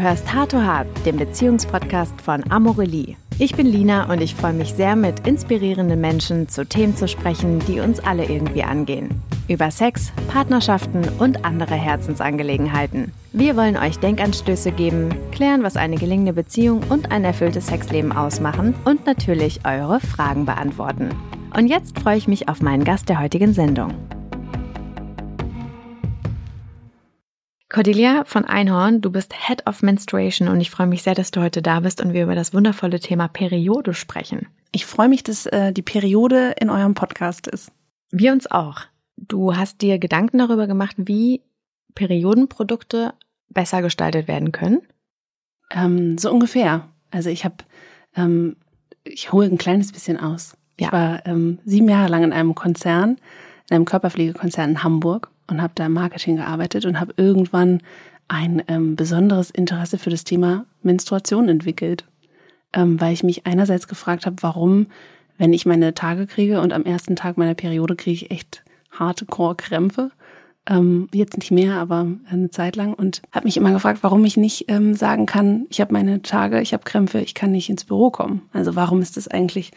Du hörst Hart to Hart, den Beziehungspodcast von Amorelie. Ich bin Lina und ich freue mich sehr, mit inspirierenden Menschen zu Themen zu sprechen, die uns alle irgendwie angehen. Über Sex, Partnerschaften und andere Herzensangelegenheiten. Wir wollen euch Denkanstöße geben, klären, was eine gelingende Beziehung und ein erfülltes Sexleben ausmachen und natürlich eure Fragen beantworten. Und jetzt freue ich mich auf meinen Gast der heutigen Sendung. Cordelia von Einhorn, du bist Head of Menstruation und ich freue mich sehr, dass du heute da bist und wir über das wundervolle Thema Periode sprechen. Ich freue mich, dass äh, die Periode in eurem Podcast ist. Wir uns auch. Du hast dir Gedanken darüber gemacht, wie Periodenprodukte besser gestaltet werden können? Ähm, so ungefähr. Also ich habe, ähm, ich hole ein kleines bisschen aus. Ja. Ich war ähm, sieben Jahre lang in einem Konzern, in einem Körperpflegekonzern in Hamburg und habe da im Marketing gearbeitet und habe irgendwann ein ähm, besonderes Interesse für das Thema Menstruation entwickelt, ähm, weil ich mich einerseits gefragt habe, warum, wenn ich meine Tage kriege und am ersten Tag meiner Periode kriege ich echt harte Core-Krämpfe, ähm, jetzt nicht mehr, aber eine Zeit lang und habe mich immer gefragt, warum ich nicht ähm, sagen kann, ich habe meine Tage, ich habe Krämpfe, ich kann nicht ins Büro kommen. Also warum ist das eigentlich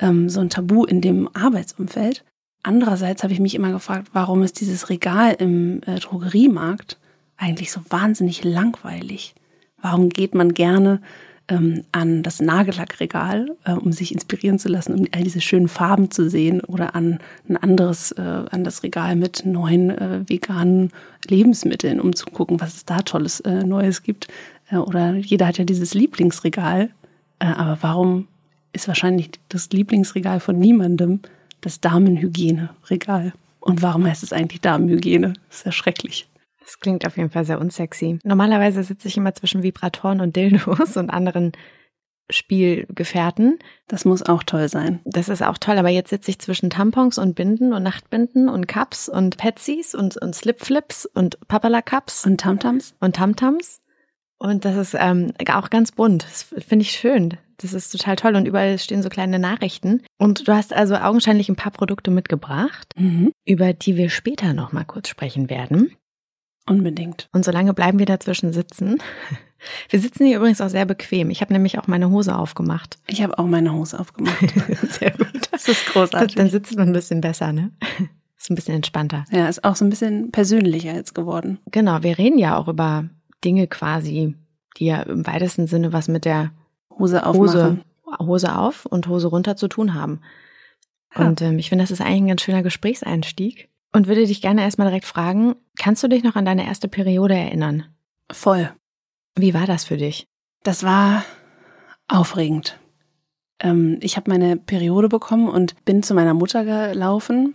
ähm, so ein Tabu in dem Arbeitsumfeld? Andererseits habe ich mich immer gefragt, warum ist dieses Regal im äh, Drogeriemarkt eigentlich so wahnsinnig langweilig? Warum geht man gerne ähm, an das Nagellackregal, äh, um sich inspirieren zu lassen, um all diese schönen Farben zu sehen oder an ein anderes, äh, an das Regal mit neuen äh, veganen Lebensmitteln, um zu gucken, was es da tolles äh, Neues gibt. Äh, oder jeder hat ja dieses Lieblingsregal, äh, aber warum ist wahrscheinlich das Lieblingsregal von niemandem das Damenhygieneregal. Und warum heißt es eigentlich Damenhygiene? Das ist ja schrecklich. Das klingt auf jeden Fall sehr unsexy. Normalerweise sitze ich immer zwischen Vibratoren und Dildos und anderen Spielgefährten. Das muss auch toll sein. Das ist auch toll, aber jetzt sitze ich zwischen Tampons und Binden und Nachtbinden und Cups und Petsies und, und Slipflips und Papala-Cups. Und Tamtams. Und Tamtams. Und das ist ähm, auch ganz bunt. Das finde ich schön. Das ist total toll und überall stehen so kleine Nachrichten. Und du hast also augenscheinlich ein paar Produkte mitgebracht, mhm. über die wir später noch mal kurz sprechen werden. Unbedingt. Und solange bleiben wir dazwischen sitzen. Wir sitzen hier übrigens auch sehr bequem. Ich habe nämlich auch meine Hose aufgemacht. Ich habe auch meine Hose aufgemacht. sehr gut. Das ist großartig. Dann sitzt man ein bisschen besser, ne? Ist ein bisschen entspannter. Ja, ist auch so ein bisschen persönlicher jetzt geworden. Genau, wir reden ja auch über Dinge quasi, die ja im weitesten Sinne was mit der Hose. Hose, Hose auf und Hose runter zu tun haben. Ja. Und ähm, ich finde, das ist eigentlich ein ganz schöner Gesprächseinstieg. Und würde dich gerne erstmal direkt fragen, kannst du dich noch an deine erste Periode erinnern? Voll. Wie war das für dich? Das war aufregend. Ähm, ich habe meine Periode bekommen und bin zu meiner Mutter gelaufen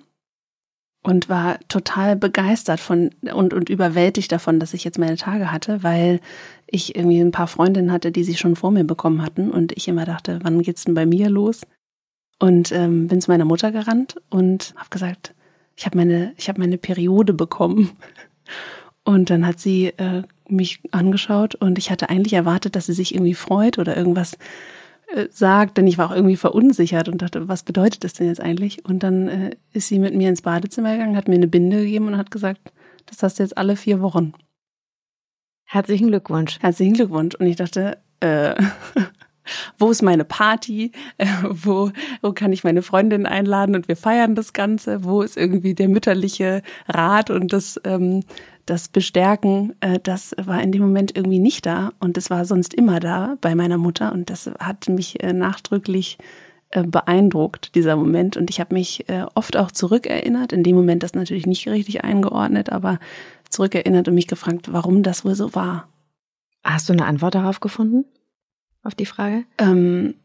und war total begeistert von und, und überwältigt davon, dass ich jetzt meine Tage hatte, weil ich irgendwie ein paar Freundinnen hatte, die sie schon vor mir bekommen hatten und ich immer dachte, wann geht's denn bei mir los? Und ähm, bin zu meiner Mutter gerannt und habe gesagt, ich habe meine, ich habe meine Periode bekommen. Und dann hat sie äh, mich angeschaut und ich hatte eigentlich erwartet, dass sie sich irgendwie freut oder irgendwas äh, sagt, denn ich war auch irgendwie verunsichert und dachte, was bedeutet das denn jetzt eigentlich? Und dann äh, ist sie mit mir ins Badezimmer gegangen, hat mir eine Binde gegeben und hat gesagt, das hast du jetzt alle vier Wochen. Herzlichen Glückwunsch. Herzlichen Glückwunsch. Und ich dachte, äh, wo ist meine Party? Äh, wo, wo kann ich meine Freundin einladen und wir feiern das Ganze? Wo ist irgendwie der mütterliche Rat und das ähm, das Bestärken, äh, das war in dem Moment irgendwie nicht da und es war sonst immer da bei meiner Mutter und das hat mich äh, nachdrücklich äh, beeindruckt, dieser Moment. Und ich habe mich äh, oft auch zurückerinnert, in dem Moment das natürlich nicht richtig eingeordnet, aber zurückerinnert und mich gefragt, warum das wohl so war. Hast du eine Antwort darauf gefunden? Auf die Frage? Ähm,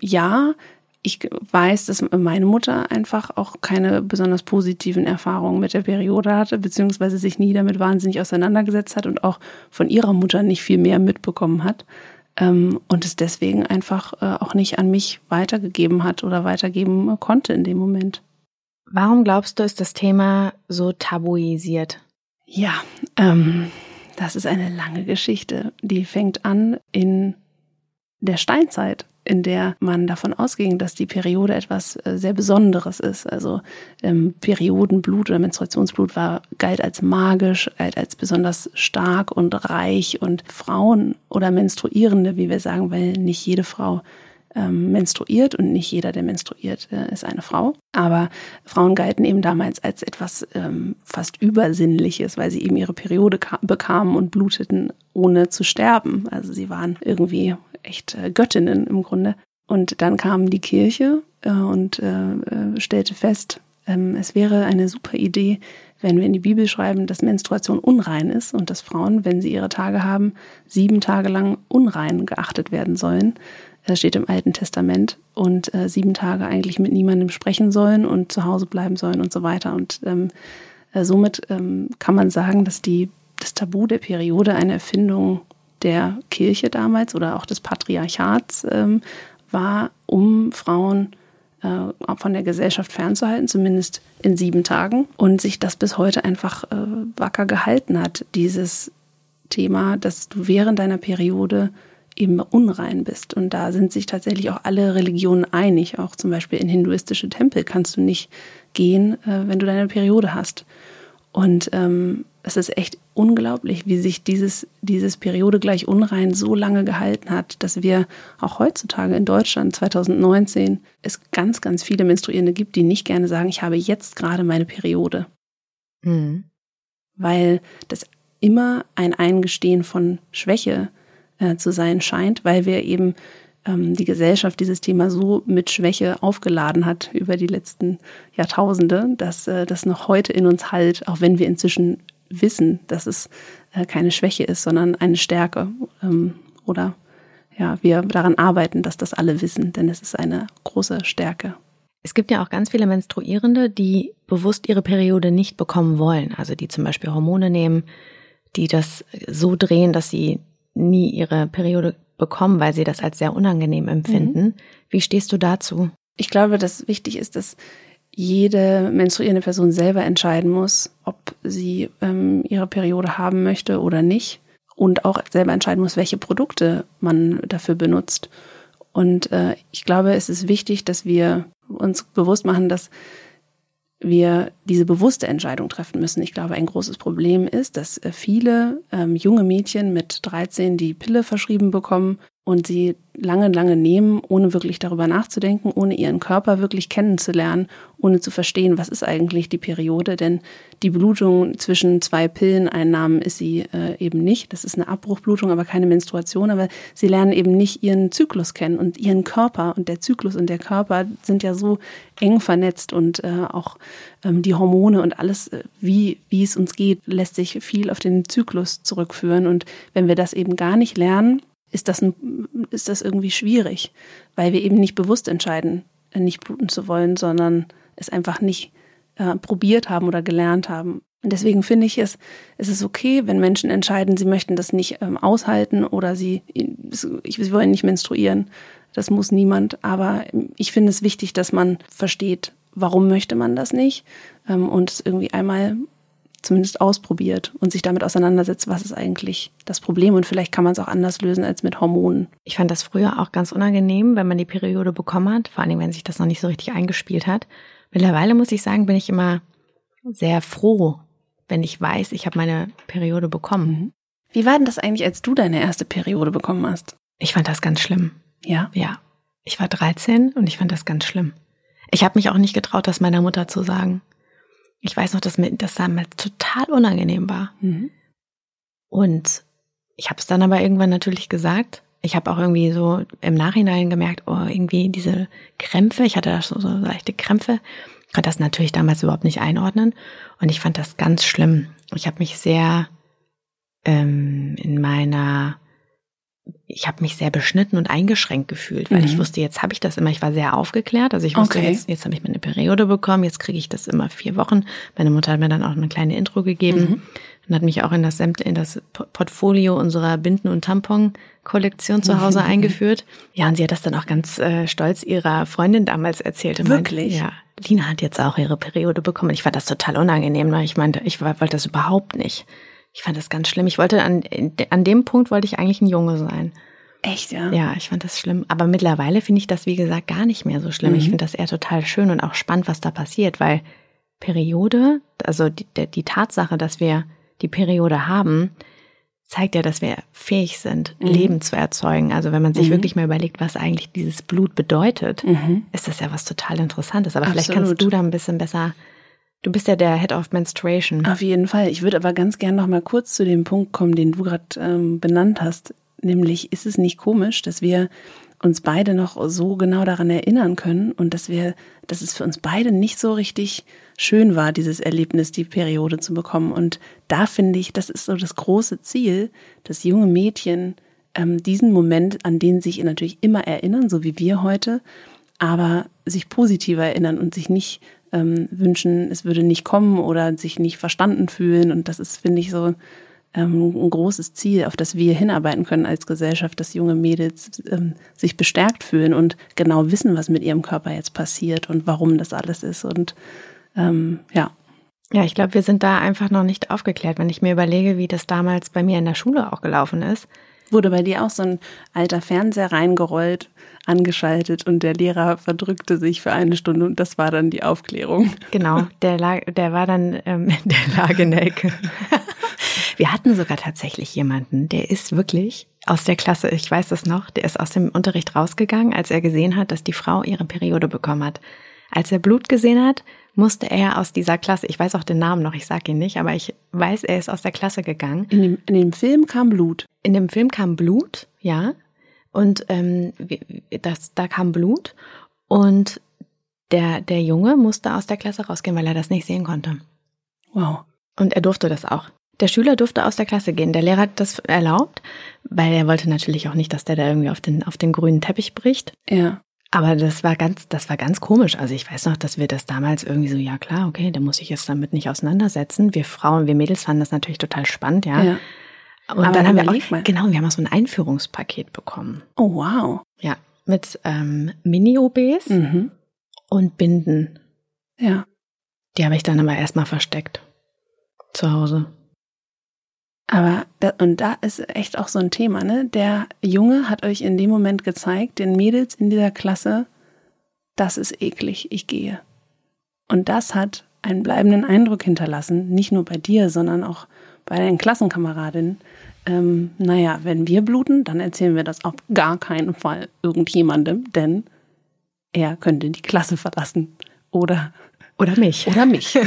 ja, ich weiß, dass meine Mutter einfach auch keine besonders positiven Erfahrungen mit der Periode hatte, beziehungsweise sich nie damit wahnsinnig auseinandergesetzt hat und auch von ihrer Mutter nicht viel mehr mitbekommen hat ähm, und es deswegen einfach äh, auch nicht an mich weitergegeben hat oder weitergeben konnte in dem Moment. Warum glaubst du, ist das Thema so tabuisiert? Ja, ähm, das ist eine lange Geschichte. Die fängt an in der Steinzeit in der man davon ausging, dass die Periode etwas äh, sehr Besonderes ist. Also ähm, Periodenblut oder Menstruationsblut war galt als magisch, galt als besonders stark und reich und Frauen oder Menstruierende, wie wir sagen, weil nicht jede Frau ähm, menstruiert und nicht jeder, der menstruiert, äh, ist eine Frau. Aber Frauen galten eben damals als etwas ähm, fast Übersinnliches, weil sie eben ihre Periode bekamen und bluteten, ohne zu sterben. Also sie waren irgendwie echt äh, Göttinnen im Grunde. Und dann kam die Kirche äh, und äh, äh stellte fest, ähm, es wäre eine super Idee, wenn wir in die Bibel schreiben, dass Menstruation unrein ist und dass Frauen, wenn sie ihre Tage haben, sieben Tage lang unrein geachtet werden sollen. Das steht im Alten Testament und äh, sieben Tage eigentlich mit niemandem sprechen sollen und zu Hause bleiben sollen und so weiter. Und ähm, äh, somit ähm, kann man sagen, dass die, das Tabu der Periode eine Erfindung der Kirche damals oder auch des Patriarchats ähm, war, um Frauen äh, von der Gesellschaft fernzuhalten, zumindest in sieben Tagen. Und sich das bis heute einfach äh, wacker gehalten hat, dieses Thema, dass du während deiner Periode eben unrein bist. Und da sind sich tatsächlich auch alle Religionen einig. Auch zum Beispiel in hinduistische Tempel kannst du nicht gehen, äh, wenn du deine Periode hast. Und ähm, es ist echt unglaublich, wie sich dieses, dieses Periode gleich unrein so lange gehalten hat, dass wir auch heutzutage in Deutschland 2019 es ganz, ganz viele Menstruierende gibt, die nicht gerne sagen, ich habe jetzt gerade meine Periode. Mhm. Weil das immer ein Eingestehen von Schwäche äh, zu sein scheint, weil wir eben ähm, die Gesellschaft dieses Thema so mit Schwäche aufgeladen hat über die letzten Jahrtausende, dass äh, das noch heute in uns halt, auch wenn wir inzwischen wissen, dass es äh, keine Schwäche ist, sondern eine Stärke. Ähm, oder ja, wir daran arbeiten, dass das alle wissen, denn es ist eine große Stärke. Es gibt ja auch ganz viele Menstruierende, die bewusst ihre Periode nicht bekommen wollen. Also die zum Beispiel Hormone nehmen, die das so drehen, dass sie nie ihre Periode bekommen, weil sie das als sehr unangenehm empfinden. Mhm. Wie stehst du dazu? Ich glaube, dass wichtig ist, dass jede menstruierende Person selber entscheiden muss, ob sie ähm, ihre Periode haben möchte oder nicht. Und auch selber entscheiden muss, welche Produkte man dafür benutzt. Und äh, ich glaube, es ist wichtig, dass wir uns bewusst machen, dass wir diese bewusste Entscheidung treffen müssen. Ich glaube, ein großes Problem ist, dass äh, viele ähm, junge Mädchen mit 13 die Pille verschrieben bekommen und sie lange, lange nehmen, ohne wirklich darüber nachzudenken, ohne ihren Körper wirklich kennenzulernen, ohne zu verstehen, was ist eigentlich die Periode. Denn die Blutung zwischen zwei Pilleneinnahmen ist sie äh, eben nicht. Das ist eine Abbruchblutung, aber keine Menstruation. Aber sie lernen eben nicht ihren Zyklus kennen und ihren Körper. Und der Zyklus und der Körper sind ja so eng vernetzt und äh, auch ähm, die Hormone und alles, äh, wie, wie es uns geht, lässt sich viel auf den Zyklus zurückführen. Und wenn wir das eben gar nicht lernen, ist das, ein, ist das irgendwie schwierig, weil wir eben nicht bewusst entscheiden, äh, nicht bluten zu wollen, sondern es einfach nicht äh, probiert haben oder gelernt haben. Und deswegen finde ich es, es ist okay, wenn Menschen entscheiden, sie möchten das nicht ähm, aushalten oder sie, sie wollen nicht menstruieren. Das muss niemand. Aber ich finde es wichtig, dass man versteht, warum möchte man das nicht ähm, und es irgendwie einmal zumindest ausprobiert und sich damit auseinandersetzt, was ist eigentlich das Problem und vielleicht kann man es auch anders lösen als mit Hormonen. Ich fand das früher auch ganz unangenehm, wenn man die Periode bekommen hat, vor allem wenn sich das noch nicht so richtig eingespielt hat. Mittlerweile muss ich sagen, bin ich immer sehr froh, wenn ich weiß, ich habe meine Periode bekommen. Mhm. Wie war denn das eigentlich, als du deine erste Periode bekommen hast? Ich fand das ganz schlimm. Ja? Ja. Ich war 13 und ich fand das ganz schlimm. Ich habe mich auch nicht getraut, das meiner Mutter zu sagen. Ich weiß noch, dass mir das damals total unangenehm war. Mhm. Und ich habe es dann aber irgendwann natürlich gesagt. Ich habe auch irgendwie so im Nachhinein gemerkt, oh, irgendwie diese Krämpfe, ich hatte da so, so leichte Krämpfe, ich konnte das natürlich damals überhaupt nicht einordnen. Und ich fand das ganz schlimm. Ich habe mich sehr ähm, in meiner ich habe mich sehr beschnitten und eingeschränkt gefühlt, weil mhm. ich wusste, jetzt habe ich das immer, ich war sehr aufgeklärt. Also ich wusste, okay. jetzt, jetzt habe ich meine Periode bekommen, jetzt kriege ich das immer vier Wochen. Meine Mutter hat mir dann auch eine kleine Intro gegeben mhm. und hat mich auch in das, in das Portfolio unserer Binden- und Tampon-Kollektion zu Hause mhm. eingeführt. Ja, und sie hat das dann auch ganz äh, stolz ihrer Freundin damals erzählt. Und Wirklich? Meinte, ja, Lina hat jetzt auch ihre Periode bekommen. Ich fand das total unangenehm. Ne? Ich meinte, ich wollte das überhaupt nicht. Ich fand das ganz schlimm. Ich wollte an, an dem Punkt wollte ich eigentlich ein Junge sein. Echt, ja? Ja, ich fand das schlimm. Aber mittlerweile finde ich das, wie gesagt, gar nicht mehr so schlimm. Mhm. Ich finde das eher total schön und auch spannend, was da passiert, weil Periode, also die, die Tatsache, dass wir die Periode haben, zeigt ja, dass wir fähig sind, mhm. Leben zu erzeugen. Also wenn man sich mhm. wirklich mal überlegt, was eigentlich dieses Blut bedeutet, mhm. ist das ja was total Interessantes. Aber Absolut. vielleicht kannst du da ein bisschen besser. Du bist ja der Head of Menstruation. Auf jeden Fall. Ich würde aber ganz gern noch mal kurz zu dem Punkt kommen, den du gerade ähm, benannt hast. Nämlich ist es nicht komisch, dass wir uns beide noch so genau daran erinnern können und dass wir, dass es für uns beide nicht so richtig schön war, dieses Erlebnis, die Periode zu bekommen. Und da finde ich, das ist so das große Ziel, dass junge Mädchen ähm, diesen Moment, an den sich natürlich immer erinnern, so wie wir heute, aber sich positiver erinnern und sich nicht ähm, wünschen, es würde nicht kommen oder sich nicht verstanden fühlen. Und das ist, finde ich, so ähm, ein großes Ziel, auf das wir hinarbeiten können als Gesellschaft, dass junge Mädels ähm, sich bestärkt fühlen und genau wissen, was mit ihrem Körper jetzt passiert und warum das alles ist. Und ähm, ja. Ja, ich glaube, wir sind da einfach noch nicht aufgeklärt, wenn ich mir überlege, wie das damals bei mir in der Schule auch gelaufen ist. Wurde bei dir auch so ein alter Fernseher reingerollt, angeschaltet und der Lehrer verdrückte sich für eine Stunde und das war dann die Aufklärung. Genau, der, lag, der war dann, ähm, der lag in der Ecke. Wir hatten sogar tatsächlich jemanden, der ist wirklich aus der Klasse, ich weiß das noch, der ist aus dem Unterricht rausgegangen, als er gesehen hat, dass die Frau ihre Periode bekommen hat. Als er Blut gesehen hat, musste er aus dieser Klasse, ich weiß auch den Namen noch, ich sage ihn nicht, aber ich weiß, er ist aus der Klasse gegangen. In dem, in dem Film kam Blut. In dem Film kam Blut, ja. Und ähm, das, da kam Blut und der, der Junge musste aus der Klasse rausgehen, weil er das nicht sehen konnte. Wow. Und er durfte das auch. Der Schüler durfte aus der Klasse gehen. Der Lehrer hat das erlaubt, weil er wollte natürlich auch nicht, dass der da irgendwie auf den, auf den grünen Teppich bricht. Ja. Aber das war ganz, das war ganz komisch. Also ich weiß noch, dass wir das damals irgendwie so, ja klar, okay, da muss ich jetzt damit nicht auseinandersetzen. Wir Frauen, wir Mädels fanden das natürlich total spannend, ja. ja. Und Aber dann haben wir auch, mal. genau, wir haben auch so ein Einführungspaket bekommen. Oh wow. Ja, mit ähm, Mini-OBs mhm. und Binden. Ja. Die habe ich dann aber erstmal versteckt. Zu Hause. Aber, da, und da ist echt auch so ein Thema, ne? Der Junge hat euch in dem Moment gezeigt, den Mädels in dieser Klasse, das ist eklig, ich gehe. Und das hat einen bleibenden Eindruck hinterlassen, nicht nur bei dir, sondern auch bei deinen Klassenkameradinnen. Ähm, naja, wenn wir bluten, dann erzählen wir das auf gar keinen Fall irgendjemandem, denn er könnte die Klasse verlassen. Oder oder mich. Oder mich.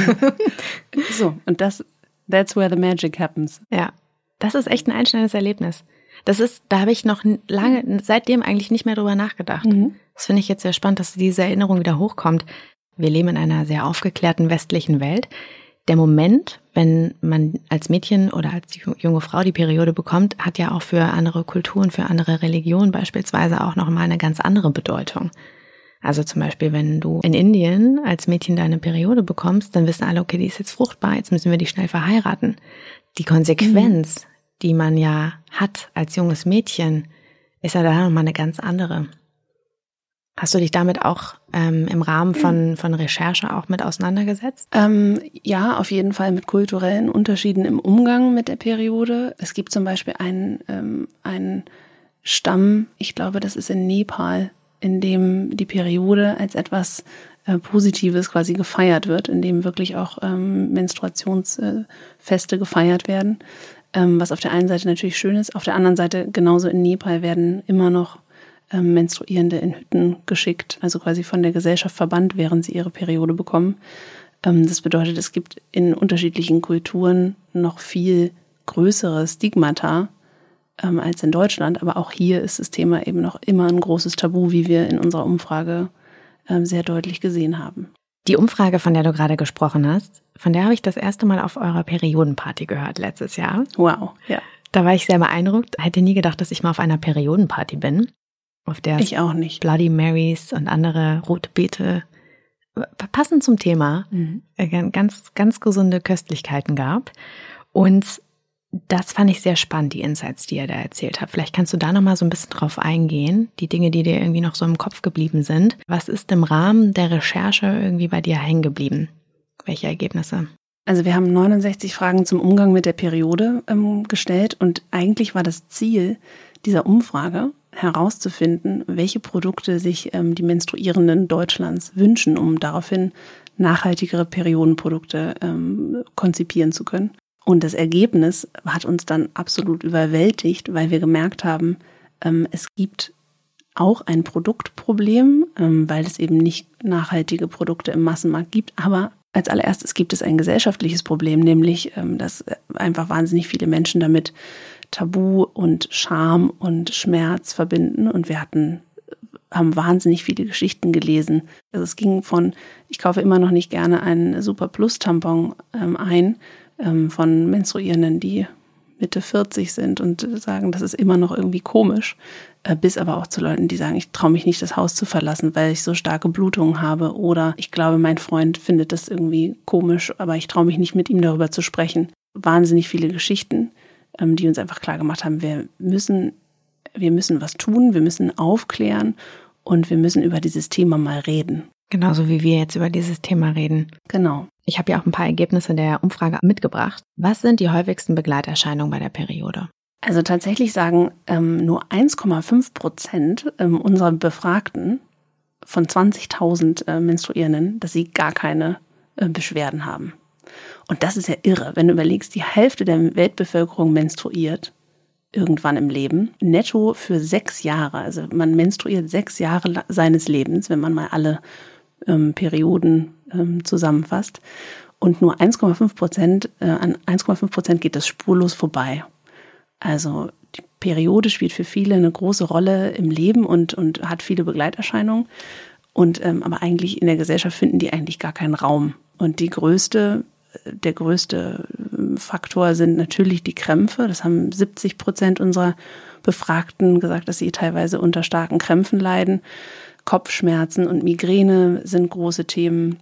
so, und das That's where the magic happens. Ja, das ist echt ein einschneidendes Erlebnis. Das ist, da habe ich noch lange, seitdem eigentlich nicht mehr drüber nachgedacht. Mhm. Das finde ich jetzt sehr spannend, dass diese Erinnerung wieder hochkommt. Wir leben in einer sehr aufgeklärten westlichen Welt. Der Moment, wenn man als Mädchen oder als junge Frau die Periode bekommt, hat ja auch für andere Kulturen, für andere Religionen beispielsweise auch nochmal eine ganz andere Bedeutung. Also zum Beispiel, wenn du in Indien als Mädchen deine Periode bekommst, dann wissen alle, okay, die ist jetzt fruchtbar, jetzt müssen wir die schnell verheiraten. Die Konsequenz, mhm. die man ja hat als junges Mädchen, ist ja da nochmal eine ganz andere. Hast du dich damit auch ähm, im Rahmen von, von Recherche auch mit auseinandergesetzt? Ähm, ja, auf jeden Fall mit kulturellen Unterschieden im Umgang mit der Periode. Es gibt zum Beispiel einen, ähm, einen Stamm, ich glaube, das ist in Nepal, in dem die Periode als etwas äh, Positives quasi gefeiert wird, in dem wirklich auch ähm, Menstruationsfeste äh, gefeiert werden. Ähm, was auf der einen Seite natürlich schön ist, auf der anderen Seite genauso in Nepal werden immer noch ähm, Menstruierende in Hütten geschickt, also quasi von der Gesellschaft verbannt, während sie ihre Periode bekommen. Ähm, das bedeutet, es gibt in unterschiedlichen Kulturen noch viel größere Stigmata, ähm, als in Deutschland. Aber auch hier ist das Thema eben noch immer ein großes Tabu, wie wir in unserer Umfrage ähm, sehr deutlich gesehen haben. Die Umfrage, von der du gerade gesprochen hast, von der habe ich das erste Mal auf eurer Periodenparty gehört letztes Jahr. Wow, ja. Da war ich sehr beeindruckt. Hätte nie gedacht, dass ich mal auf einer Periodenparty bin, auf der ich auch nicht. Bloody Marys und andere rote Beete passend zum Thema mhm. Äh, ganz ganz gesunde Köstlichkeiten gab und das fand ich sehr spannend, die Insights, die er da erzählt hat. Vielleicht kannst du da noch mal so ein bisschen drauf eingehen, die Dinge, die dir irgendwie noch so im Kopf geblieben sind. Was ist im Rahmen der Recherche irgendwie bei dir hängen geblieben? Welche Ergebnisse? Also wir haben 69 Fragen zum Umgang mit der Periode ähm, gestellt und eigentlich war das Ziel dieser Umfrage, herauszufinden, welche Produkte sich ähm, die Menstruierenden Deutschlands wünschen, um daraufhin nachhaltigere Periodenprodukte ähm, konzipieren zu können. Und das Ergebnis hat uns dann absolut überwältigt, weil wir gemerkt haben, ähm, es gibt auch ein Produktproblem, ähm, weil es eben nicht nachhaltige Produkte im Massenmarkt gibt. Aber als allererstes gibt es ein gesellschaftliches Problem, nämlich, ähm, dass einfach wahnsinnig viele Menschen damit Tabu und Scham und Schmerz verbinden. Und wir hatten, haben wahnsinnig viele Geschichten gelesen. Also es ging von, ich kaufe immer noch nicht gerne einen Super Plus Tampon ein, ähm, von Menstruierenden, die Mitte 40 sind und sagen, das ist immer noch irgendwie komisch, äh, bis aber auch zu Leuten, die sagen, ich traue mich nicht, das Haus zu verlassen, weil ich so starke Blutungen habe oder ich glaube, mein Freund findet das irgendwie komisch, aber ich traue mich nicht, mit ihm darüber zu sprechen. Wahnsinnig viele Geschichten, ähm, die uns einfach klar gemacht haben, wir müssen, wir müssen was tun, wir müssen aufklären und wir müssen über dieses Thema mal reden. Genauso wie wir jetzt über dieses Thema reden. Genau. Ich habe ja auch ein paar Ergebnisse der Umfrage mitgebracht. Was sind die häufigsten Begleiterscheinungen bei der Periode? Also tatsächlich sagen ähm, nur 1,5 Prozent ähm, unserer Befragten von 20.000 äh, Menstruierenden, dass sie gar keine äh, Beschwerden haben. Und das ist ja irre, wenn du überlegst, die Hälfte der Weltbevölkerung menstruiert irgendwann im Leben, netto für sechs Jahre. Also man menstruiert sechs Jahre seines Lebens, wenn man mal alle ähm, Perioden ähm, zusammenfasst. Und nur 1,5 Prozent, äh, an 1,5 Prozent geht das spurlos vorbei. Also die Periode spielt für viele eine große Rolle im Leben und, und hat viele Begleiterscheinungen. Und ähm, aber eigentlich in der Gesellschaft finden die eigentlich gar keinen Raum. Und die größte, der größte ähm, Faktor sind natürlich die Krämpfe. Das haben 70 Prozent unserer Befragten gesagt, dass sie teilweise unter starken Krämpfen leiden. Kopfschmerzen und Migräne sind große Themen.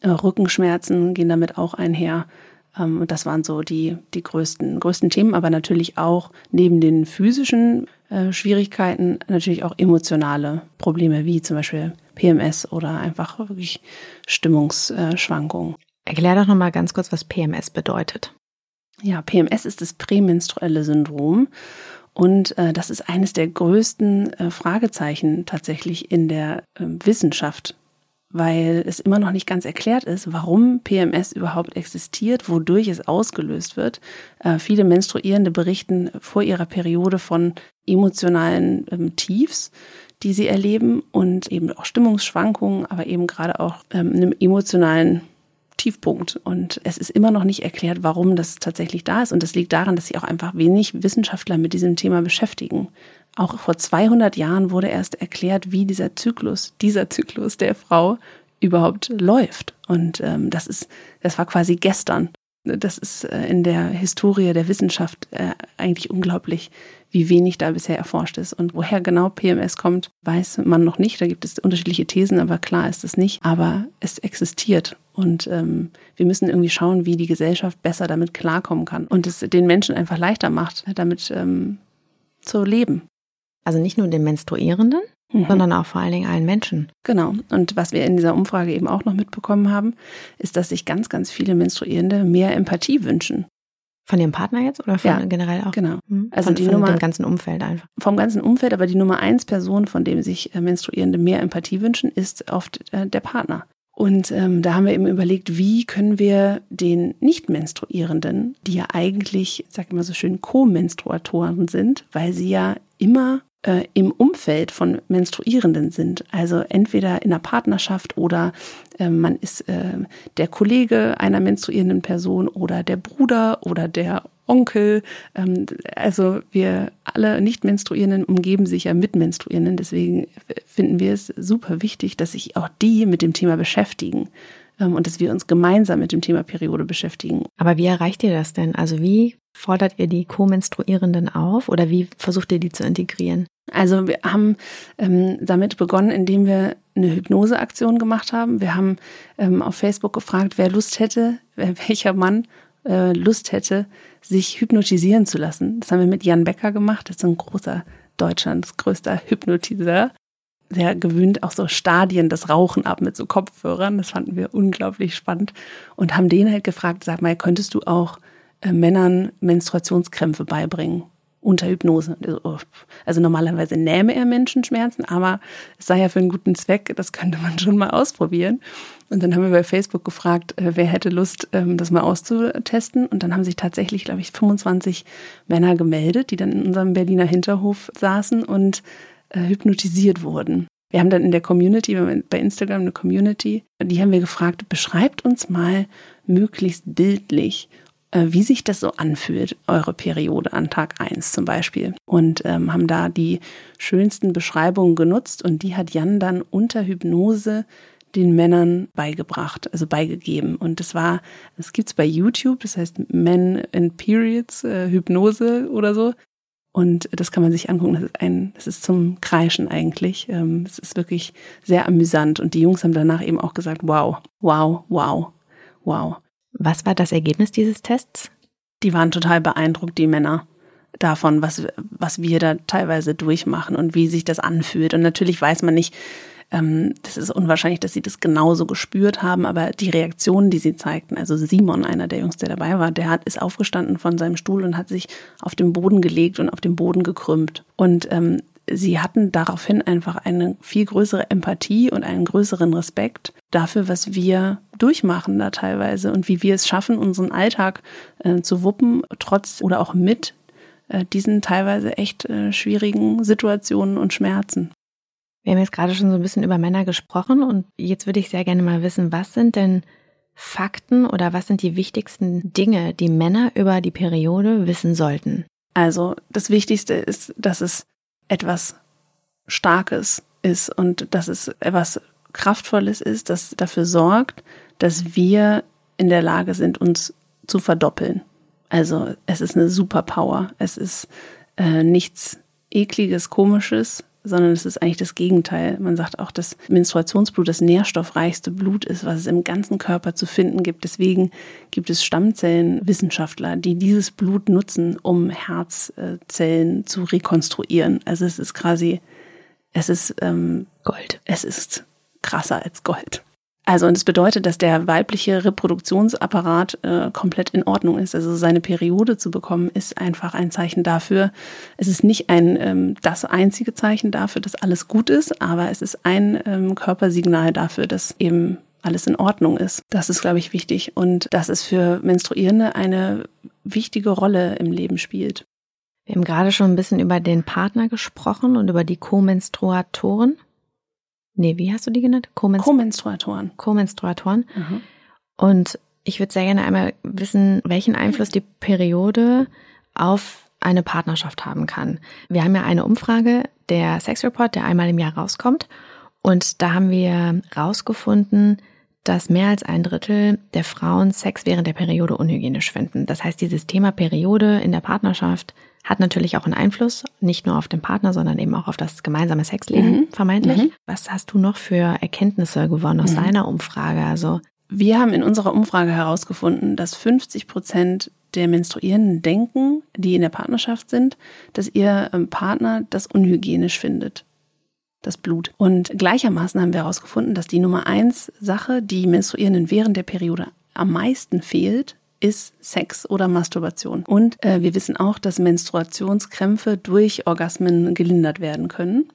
Äh, Rückenschmerzen gehen damit auch einher. Ähm, und das waren so die, die größten, größten Themen, aber natürlich auch neben den physischen äh, Schwierigkeiten natürlich auch emotionale Probleme, wie zum Beispiel PMS oder einfach wirklich Stimmungsschwankungen. Erklär doch nochmal ganz kurz, was PMS bedeutet. Ja, PMS ist das prämenstruelle Syndrom. Und äh, das ist eines der größten äh, Fragezeichen tatsächlich in der äh, Wissenschaft weil es immer noch nicht ganz erklärt ist, warum PMS überhaupt existiert, wodurch es ausgelöst wird. Äh, viele Menstruierende berichten vor ihrer Periode von emotionalen ähm, Tiefs, die sie erleben und eben auch Stimmungsschwankungen, aber eben gerade auch ähm, einem emotionalen Tiefpunkt. Und es ist immer noch nicht erklärt, warum das tatsächlich da ist. Und das liegt daran, dass sich auch einfach wenig Wissenschaftler mit diesem Thema beschäftigen. Auch vor 200 Jahren wurde erst erklärt, wie dieser Zyklus, dieser Zyklus der Frau überhaupt läuft. Und ähm, das ist, das war quasi gestern. Das ist äh, in der Historie der Wissenschaft äh, eigentlich unglaublich, wie wenig da bisher erforscht ist. Und woher genau PMS kommt, weiß man noch nicht. Da gibt es unterschiedliche Thesen, aber klar ist es nicht. Aber es existiert. Und ähm, wir müssen irgendwie schauen, wie die Gesellschaft besser damit klarkommen kann und es den Menschen einfach leichter macht, damit ähm, zu leben. Also nicht nur den Menstruierenden, mhm. sondern auch vor allen Dingen allen Menschen. Genau. Und was wir in dieser Umfrage eben auch noch mitbekommen haben, ist, dass sich ganz, ganz viele Menstruierende mehr Empathie wünschen. Von ihrem Partner jetzt oder von ja, generell auch? Genau. Mhm. Also von, die von Nummer dem ganzen Umfeld einfach. Vom ganzen Umfeld, aber die Nummer eins Person, von dem sich äh, Menstruierende mehr Empathie wünschen, ist oft äh, der Partner. Und ähm, da haben wir eben überlegt, wie können wir den Nicht-Menstruierenden, die ja eigentlich, sag ich mal so schön, Co-Menstruatoren sind, weil sie ja immer äh, im Umfeld von Menstruierenden sind. Also entweder in einer Partnerschaft oder äh, man ist äh, der Kollege einer menstruierenden Person oder der Bruder oder der Onkel. Ähm, also wir alle Nicht-Menstruierenden umgeben sich ja mit Menstruierenden. Deswegen finden wir es super wichtig, dass sich auch die mit dem Thema beschäftigen und dass wir uns gemeinsam mit dem Thema Periode beschäftigen. Aber wie erreicht ihr das denn? Also wie fordert ihr die Co-Menstruierenden auf oder wie versucht ihr die zu integrieren? Also wir haben ähm, damit begonnen, indem wir eine Hypnoseaktion gemacht haben. Wir haben ähm, auf Facebook gefragt, wer Lust hätte, welcher Mann äh, Lust hätte, sich hypnotisieren zu lassen. Das haben wir mit Jan Becker gemacht. Das ist ein großer Deutschlands größter Hypnotiseur. Der gewöhnt auch so Stadien des Rauchen ab mit so Kopfhörern. Das fanden wir unglaublich spannend und haben den halt gefragt, sag mal, könntest du auch äh, Männern Menstruationskrämpfe beibringen? unter Hypnose. Also, also normalerweise nähme er Menschen Schmerzen, aber es sei ja für einen guten Zweck, das könnte man schon mal ausprobieren. Und dann haben wir bei Facebook gefragt, äh, wer hätte Lust, ähm, das mal auszutesten. Und dann haben sich tatsächlich, glaube ich, 25 Männer gemeldet, die dann in unserem Berliner Hinterhof saßen und äh, hypnotisiert wurden. Wir haben dann in der Community, bei Instagram eine Community, die haben wir gefragt, beschreibt uns mal möglichst bildlich, äh, wie sich das so anfühlt, eure Periode an Tag 1 zum Beispiel. Und ähm, haben da die schönsten Beschreibungen genutzt und die hat Jan dann unter Hypnose den Männern beigebracht, also beigegeben. Und das war, das gibt's bei YouTube, das heißt Men in Periods, äh, Hypnose oder so. Und das kann man sich angucken. Das ist ein, das ist zum Kreischen eigentlich. Ähm, es ist wirklich sehr amüsant. Und die Jungs haben danach eben auch gesagt, wow, wow, wow, wow. Was war das Ergebnis dieses Tests? Die waren total beeindruckt, die Männer, davon, was, was wir da teilweise durchmachen und wie sich das anfühlt. Und natürlich weiß man nicht, ähm, das ist unwahrscheinlich, dass sie das genauso gespürt haben, aber die Reaktionen, die sie zeigten, also Simon, einer der Jungs, der dabei war, der hat, ist aufgestanden von seinem Stuhl und hat sich auf den Boden gelegt und auf den Boden gekrümmt. Und ähm, sie hatten daraufhin einfach eine viel größere Empathie und einen größeren Respekt dafür, was wir durchmachen da teilweise und wie wir es schaffen, unseren Alltag äh, zu wuppen, trotz oder auch mit äh, diesen teilweise echt äh, schwierigen Situationen und Schmerzen. Wir haben jetzt gerade schon so ein bisschen über Männer gesprochen und jetzt würde ich sehr gerne mal wissen, was sind denn Fakten oder was sind die wichtigsten Dinge, die Männer über die Periode wissen sollten? Also das Wichtigste ist, dass es etwas Starkes ist und dass es etwas Kraftvolles ist, das dafür sorgt, dass wir in der Lage sind, uns zu verdoppeln. Also es ist eine Superpower. Es ist äh, nichts ekliges, komisches, sondern es ist eigentlich das Gegenteil. Man sagt auch, dass Menstruationsblut das nährstoffreichste Blut ist, was es im ganzen Körper zu finden gibt. Deswegen gibt es Stammzellenwissenschaftler, die dieses Blut nutzen, um Herzzellen zu rekonstruieren. Also es ist quasi, es ist ähm, Gold. Es ist krasser als Gold. Also, und es bedeutet, dass der weibliche Reproduktionsapparat äh, komplett in Ordnung ist. Also seine Periode zu bekommen, ist einfach ein Zeichen dafür. Es ist nicht ein ähm, das einzige Zeichen dafür, dass alles gut ist, aber es ist ein ähm, Körpersignal dafür, dass eben alles in Ordnung ist. Das ist, glaube ich, wichtig. Und dass es für Menstruierende eine wichtige Rolle im Leben spielt. Wir haben gerade schon ein bisschen über den Partner gesprochen und über die Co-Menstruatoren. Nee, wie hast du die genannt? Co-Menstruatoren. Co-Menstruatoren. Mhm. Und ich würde sehr gerne einmal wissen, welchen Einfluss die Periode auf eine Partnerschaft haben kann. Wir haben ja eine Umfrage, der Sex Report, der einmal im Jahr rauskommt. Und da haben wir rausgefunden, dass mehr als ein Drittel der Frauen Sex während der Periode unhygienisch finden. Das heißt, dieses Thema Periode in der Partnerschaft hat natürlich auch einen Einfluss, nicht nur auf den Partner, sondern eben auch auf das gemeinsame Sexleben, mhm. vermeintlich. Mhm. Was hast du noch für Erkenntnisse gewonnen aus mhm. deiner Umfrage? Also wir haben in unserer Umfrage herausgefunden, dass 50 Prozent der Menstruierenden denken, die in der Partnerschaft sind, dass ihr ähm, Partner das unhygienisch findet. Das Blut. Und gleichermaßen haben wir herausgefunden, dass die Nummer eins Sache, die Menstruierenden während der Periode am meisten fehlt, ist Sex oder Masturbation. Und äh, wir wissen auch, dass Menstruationskrämpfe durch Orgasmen gelindert werden können,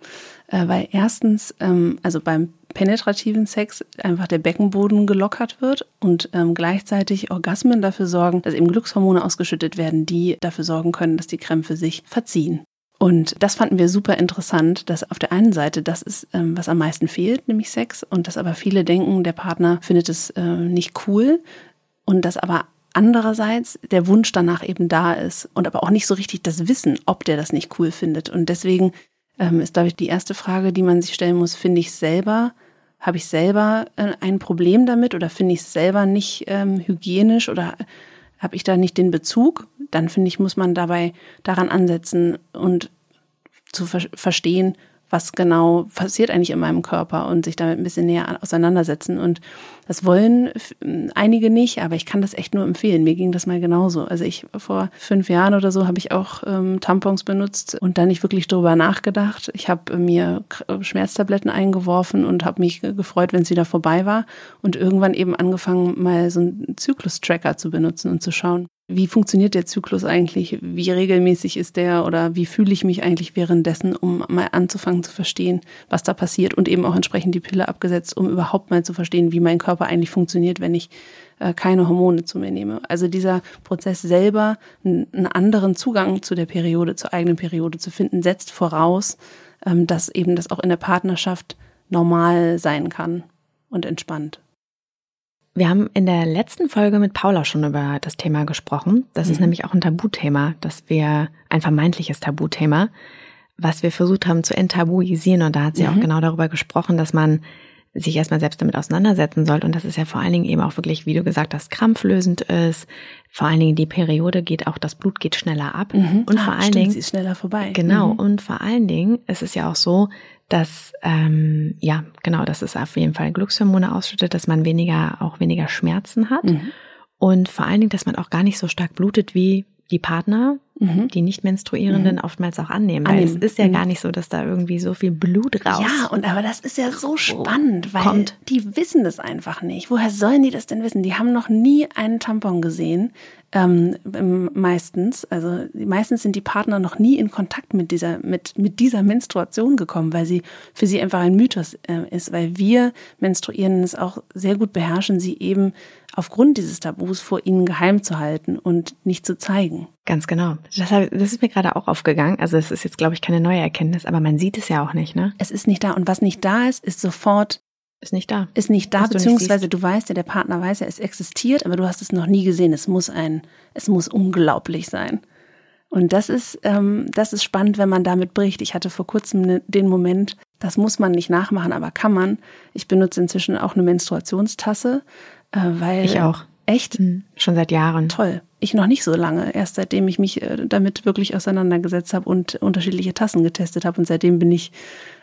äh, weil erstens, ähm, also beim penetrativen Sex einfach der Beckenboden gelockert wird und ähm, gleichzeitig Orgasmen dafür sorgen, dass eben Glückshormone ausgeschüttet werden, die dafür sorgen können, dass die Krämpfe sich verziehen. Und das fanden wir super interessant, dass auf der einen Seite das ist, ähm, was am meisten fehlt, nämlich Sex, und dass aber viele denken, der Partner findet es äh, nicht cool und dass aber andererseits der Wunsch danach eben da ist und aber auch nicht so richtig das Wissen, ob der das nicht cool findet. Und deswegen ähm, ist, glaube ich, die erste Frage, die man sich stellen muss, finde ich selber, habe ich selber äh, ein Problem damit oder finde ich es selber nicht ähm, hygienisch oder habe ich da nicht den Bezug? Dann finde ich, muss man dabei daran ansetzen und zu ver verstehen, was genau passiert eigentlich in meinem Körper und sich damit ein bisschen näher auseinandersetzen. Und das wollen einige nicht, aber ich kann das echt nur empfehlen. Mir ging das mal genauso. Also ich vor fünf Jahren oder so habe ich auch ähm, Tampons benutzt und dann nicht wirklich drüber nachgedacht. Ich habe mir Schmerztabletten eingeworfen und habe mich gefreut, wenn es wieder vorbei war und irgendwann eben angefangen, mal so einen Zyklus-Tracker zu benutzen und zu schauen, wie funktioniert der Zyklus eigentlich, wie regelmäßig ist der oder wie fühle ich mich eigentlich währenddessen, um mal anzufangen zu verstehen, was da passiert und eben auch entsprechend die Pille abgesetzt, um überhaupt mal zu verstehen, wie mein Körper eigentlich funktioniert, wenn ich äh, keine Hormone zu mir nehme. Also dieser Prozess selber, einen anderen Zugang zu der Periode, zur eigenen Periode zu finden, setzt voraus, ähm, dass eben das auch in der Partnerschaft normal sein kann und entspannt. Wir haben in der letzten Folge mit Paula schon über das Thema gesprochen. Das mhm. ist nämlich auch ein Tabuthema, dass wir ein vermeintliches Tabuthema, was wir versucht haben zu enttabuisieren. Und da hat sie mhm. auch genau darüber gesprochen, dass man sich erstmal selbst damit auseinandersetzen sollte. Und das ist ja vor allen Dingen eben auch wirklich, wie du gesagt hast, krampflösend ist. Vor allen Dingen die Periode geht auch, das Blut geht schneller ab. Mhm. Und ah, vor allen stimmt, Dingen. Sie ist schneller vorbei. Genau. Mhm. Und vor allen Dingen ist es ja auch so, dass ähm, ja genau, dass es auf jeden Fall Glückshormone ausschüttet, dass man weniger auch weniger Schmerzen hat mhm. und vor allen Dingen, dass man auch gar nicht so stark blutet wie die Partner, mhm. die nicht menstruierenden mhm. oftmals auch annehmen. Weil es ist ja mhm. gar nicht so, dass da irgendwie so viel Blut raus. Ja, und aber das ist ja so spannend, weil kommt. die wissen das einfach nicht. Woher sollen die das denn wissen? Die haben noch nie einen Tampon gesehen ähm, meistens, also meistens sind die Partner noch nie in Kontakt mit dieser, mit, mit dieser Menstruation gekommen, weil sie für sie einfach ein Mythos äh, ist, weil wir Menstruierenden es auch sehr gut beherrschen, sie eben aufgrund dieses Tabus vor ihnen geheim zu halten und nicht zu zeigen. Ganz genau. Das, das ist mir gerade auch aufgegangen. Also es ist jetzt, glaube ich, keine neue Erkenntnis, aber man sieht es ja auch nicht, ne? Es ist nicht da. Und was nicht da ist, ist sofort ist nicht da. Ist nicht da, beziehungsweise du, du, weißt ja, der Partner weiß ja, es existiert, aber du hast es noch nie gesehen. Es muss ein, es muss unglaublich sein. Und das ist, ähm, das ist spannend, wenn man damit bricht. Ich hatte vor kurzem ne, den Moment, das muss man nicht nachmachen, aber kann man. Ich benutze inzwischen auch eine Menstruationstasse, äh, weil ich auch echt mhm. schon seit Jahren toll. Ich noch nicht so lange, erst seitdem ich mich äh, damit wirklich auseinandergesetzt habe und unterschiedliche Tassen getestet habe und seitdem bin ich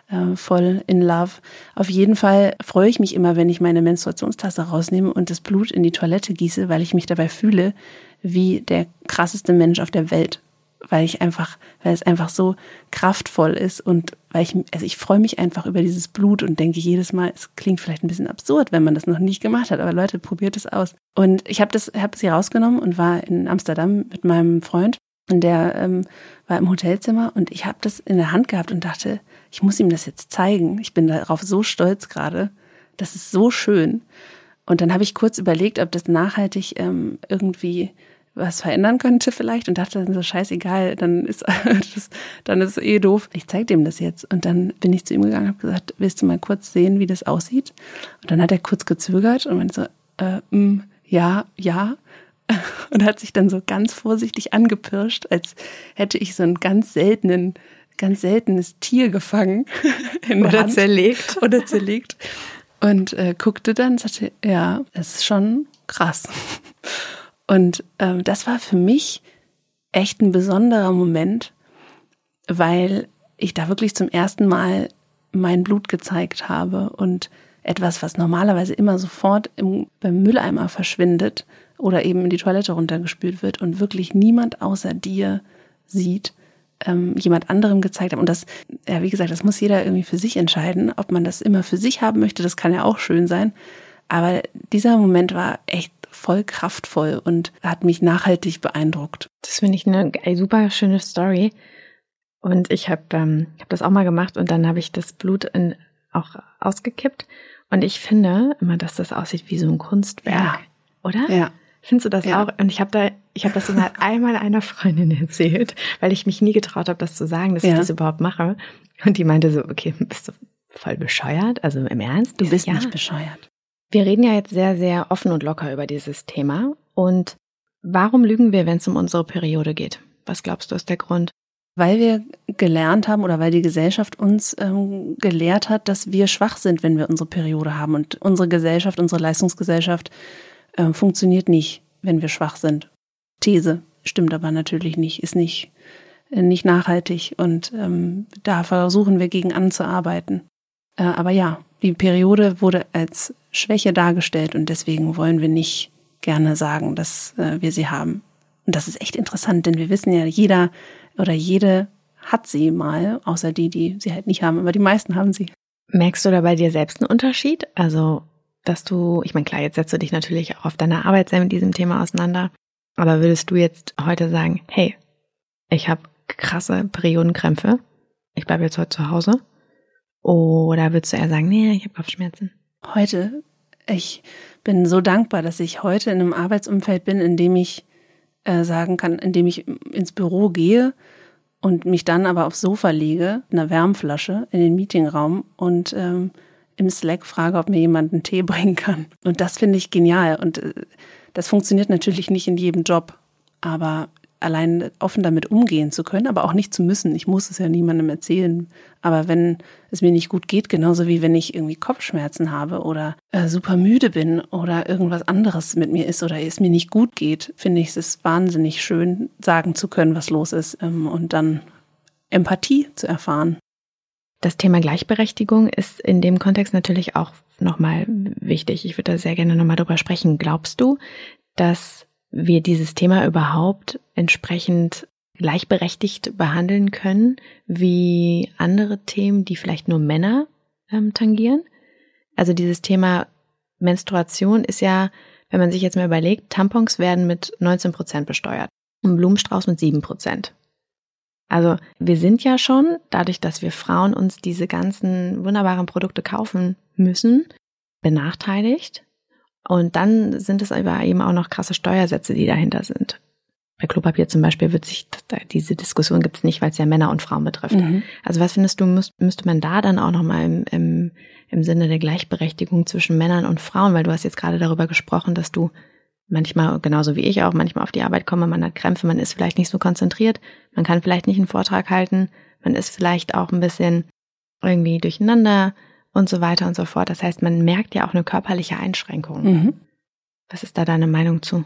äh, voll in Love. Auf jeden Fall freue ich mich immer, wenn ich meine Menstruationstasse rausnehme und das Blut in die Toilette gieße, weil ich mich dabei fühle wie der krasseste Mensch auf der Welt. Weil ich einfach, weil es einfach so kraftvoll ist und weil ich, also ich freue mich einfach über dieses Blut und denke jedes Mal, es klingt vielleicht ein bisschen absurd, wenn man das noch nicht gemacht hat, aber Leute, probiert es aus. Und ich habe das, habe sie rausgenommen und war in Amsterdam mit meinem Freund und der ähm, war im Hotelzimmer und ich habe das in der Hand gehabt und dachte, ich muss ihm das jetzt zeigen. Ich bin darauf so stolz gerade. Das ist so schön. Und dann habe ich kurz überlegt, ob das nachhaltig ähm, irgendwie was verändern könnte vielleicht und dachte dann so scheißegal, dann ist das, dann ist es eh doof. Ich zeige dem das jetzt und dann bin ich zu ihm gegangen und habe gesagt, willst du mal kurz sehen, wie das aussieht? Und dann hat er kurz gezögert und meinte so, äh, mh, mm, ja, ja und hat sich dann so ganz vorsichtig angepirscht, als hätte ich so einen ganz seltenen ganz seltenes Tier gefangen. oder Hand. zerlegt. Oder zerlegt. Und äh, guckte dann und sagte, ja, das ist schon krass. Und ähm, das war für mich echt ein besonderer Moment, weil ich da wirklich zum ersten Mal mein Blut gezeigt habe und etwas, was normalerweise immer sofort im, beim Mülleimer verschwindet oder eben in die Toilette runtergespült wird und wirklich niemand außer dir sieht, ähm, jemand anderem gezeigt haben. Und das, ja, wie gesagt, das muss jeder irgendwie für sich entscheiden, ob man das immer für sich haben möchte. Das kann ja auch schön sein. Aber dieser Moment war echt voll kraftvoll und hat mich nachhaltig beeindruckt. Das finde ich eine super schöne Story. Und ich habe ähm, hab das auch mal gemacht und dann habe ich das Blut in, auch ausgekippt. Und ich finde immer, dass das aussieht wie so ein Kunstwerk, ja. oder? Ja. Findest du das ja. auch? Und ich habe da, ich habe das mal einmal einer Freundin erzählt, weil ich mich nie getraut habe, das zu sagen, dass ja. ich das überhaupt mache. Und die meinte so, okay, bist du voll bescheuert? Also im Ernst? Du bist ja. nicht bescheuert. Wir reden ja jetzt sehr, sehr offen und locker über dieses Thema. Und warum lügen wir, wenn es um unsere Periode geht? Was glaubst du ist der Grund? Weil wir gelernt haben oder weil die Gesellschaft uns ähm, gelehrt hat, dass wir schwach sind, wenn wir unsere Periode haben. Und unsere Gesellschaft, unsere Leistungsgesellschaft äh, funktioniert nicht, wenn wir schwach sind. These stimmt aber natürlich nicht, ist nicht, äh, nicht nachhaltig und ähm, da versuchen wir gegen anzuarbeiten. Äh, aber ja, die Periode wurde als Schwäche dargestellt und deswegen wollen wir nicht gerne sagen, dass äh, wir sie haben. Und das ist echt interessant, denn wir wissen ja, jeder oder jede hat sie mal, außer die, die sie halt nicht haben, aber die meisten haben sie. Merkst du da bei dir selbst einen Unterschied? Also dass du, ich meine, klar, jetzt setzt du dich natürlich auch auf deiner Arbeit sehr mit diesem Thema auseinander. Aber würdest du jetzt heute sagen, hey, ich habe krasse Periodenkrämpfe, ich bleibe jetzt heute zu Hause? Oder würdest du eher sagen, nee, ich habe Kopfschmerzen? Heute, ich bin so dankbar, dass ich heute in einem Arbeitsumfeld bin, in dem ich äh, sagen kann, in dem ich ins Büro gehe und mich dann aber aufs Sofa lege, einer Wärmflasche in den Meetingraum und ähm, im Slack frage, ob mir jemand einen Tee bringen kann. Und das finde ich genial. Und äh, das funktioniert natürlich nicht in jedem Job. Aber allein offen damit umgehen zu können, aber auch nicht zu müssen. Ich muss es ja niemandem erzählen. Aber wenn es mir nicht gut geht, genauso wie wenn ich irgendwie Kopfschmerzen habe oder äh, super müde bin oder irgendwas anderes mit mir ist oder es mir nicht gut geht, finde ich es wahnsinnig schön, sagen zu können, was los ist ähm, und dann Empathie zu erfahren. Das Thema Gleichberechtigung ist in dem Kontext natürlich auch nochmal wichtig. Ich würde da sehr gerne nochmal drüber sprechen. Glaubst du, dass wir dieses Thema überhaupt entsprechend gleichberechtigt behandeln können wie andere Themen, die vielleicht nur Männer ähm, tangieren. Also dieses Thema Menstruation ist ja, wenn man sich jetzt mal überlegt, Tampons werden mit 19 Prozent besteuert und Blumenstrauß mit 7 Prozent. Also wir sind ja schon, dadurch, dass wir Frauen uns diese ganzen wunderbaren Produkte kaufen müssen, benachteiligt und dann sind es aber eben auch noch krasse Steuersätze, die dahinter sind. Bei Klopapier zum Beispiel wird sich, diese Diskussion gibt es nicht, weil es ja Männer und Frauen betrifft. Mhm. Also was findest du, müsst, müsste man da dann auch nochmal im, im, im Sinne der Gleichberechtigung zwischen Männern und Frauen, weil du hast jetzt gerade darüber gesprochen, dass du manchmal, genauso wie ich auch, manchmal auf die Arbeit komme, man hat Krämpfe, man ist vielleicht nicht so konzentriert, man kann vielleicht nicht einen Vortrag halten, man ist vielleicht auch ein bisschen irgendwie durcheinander, und so weiter und so fort. Das heißt, man merkt ja auch eine körperliche Einschränkung. Mhm. Was ist da deine Meinung zu?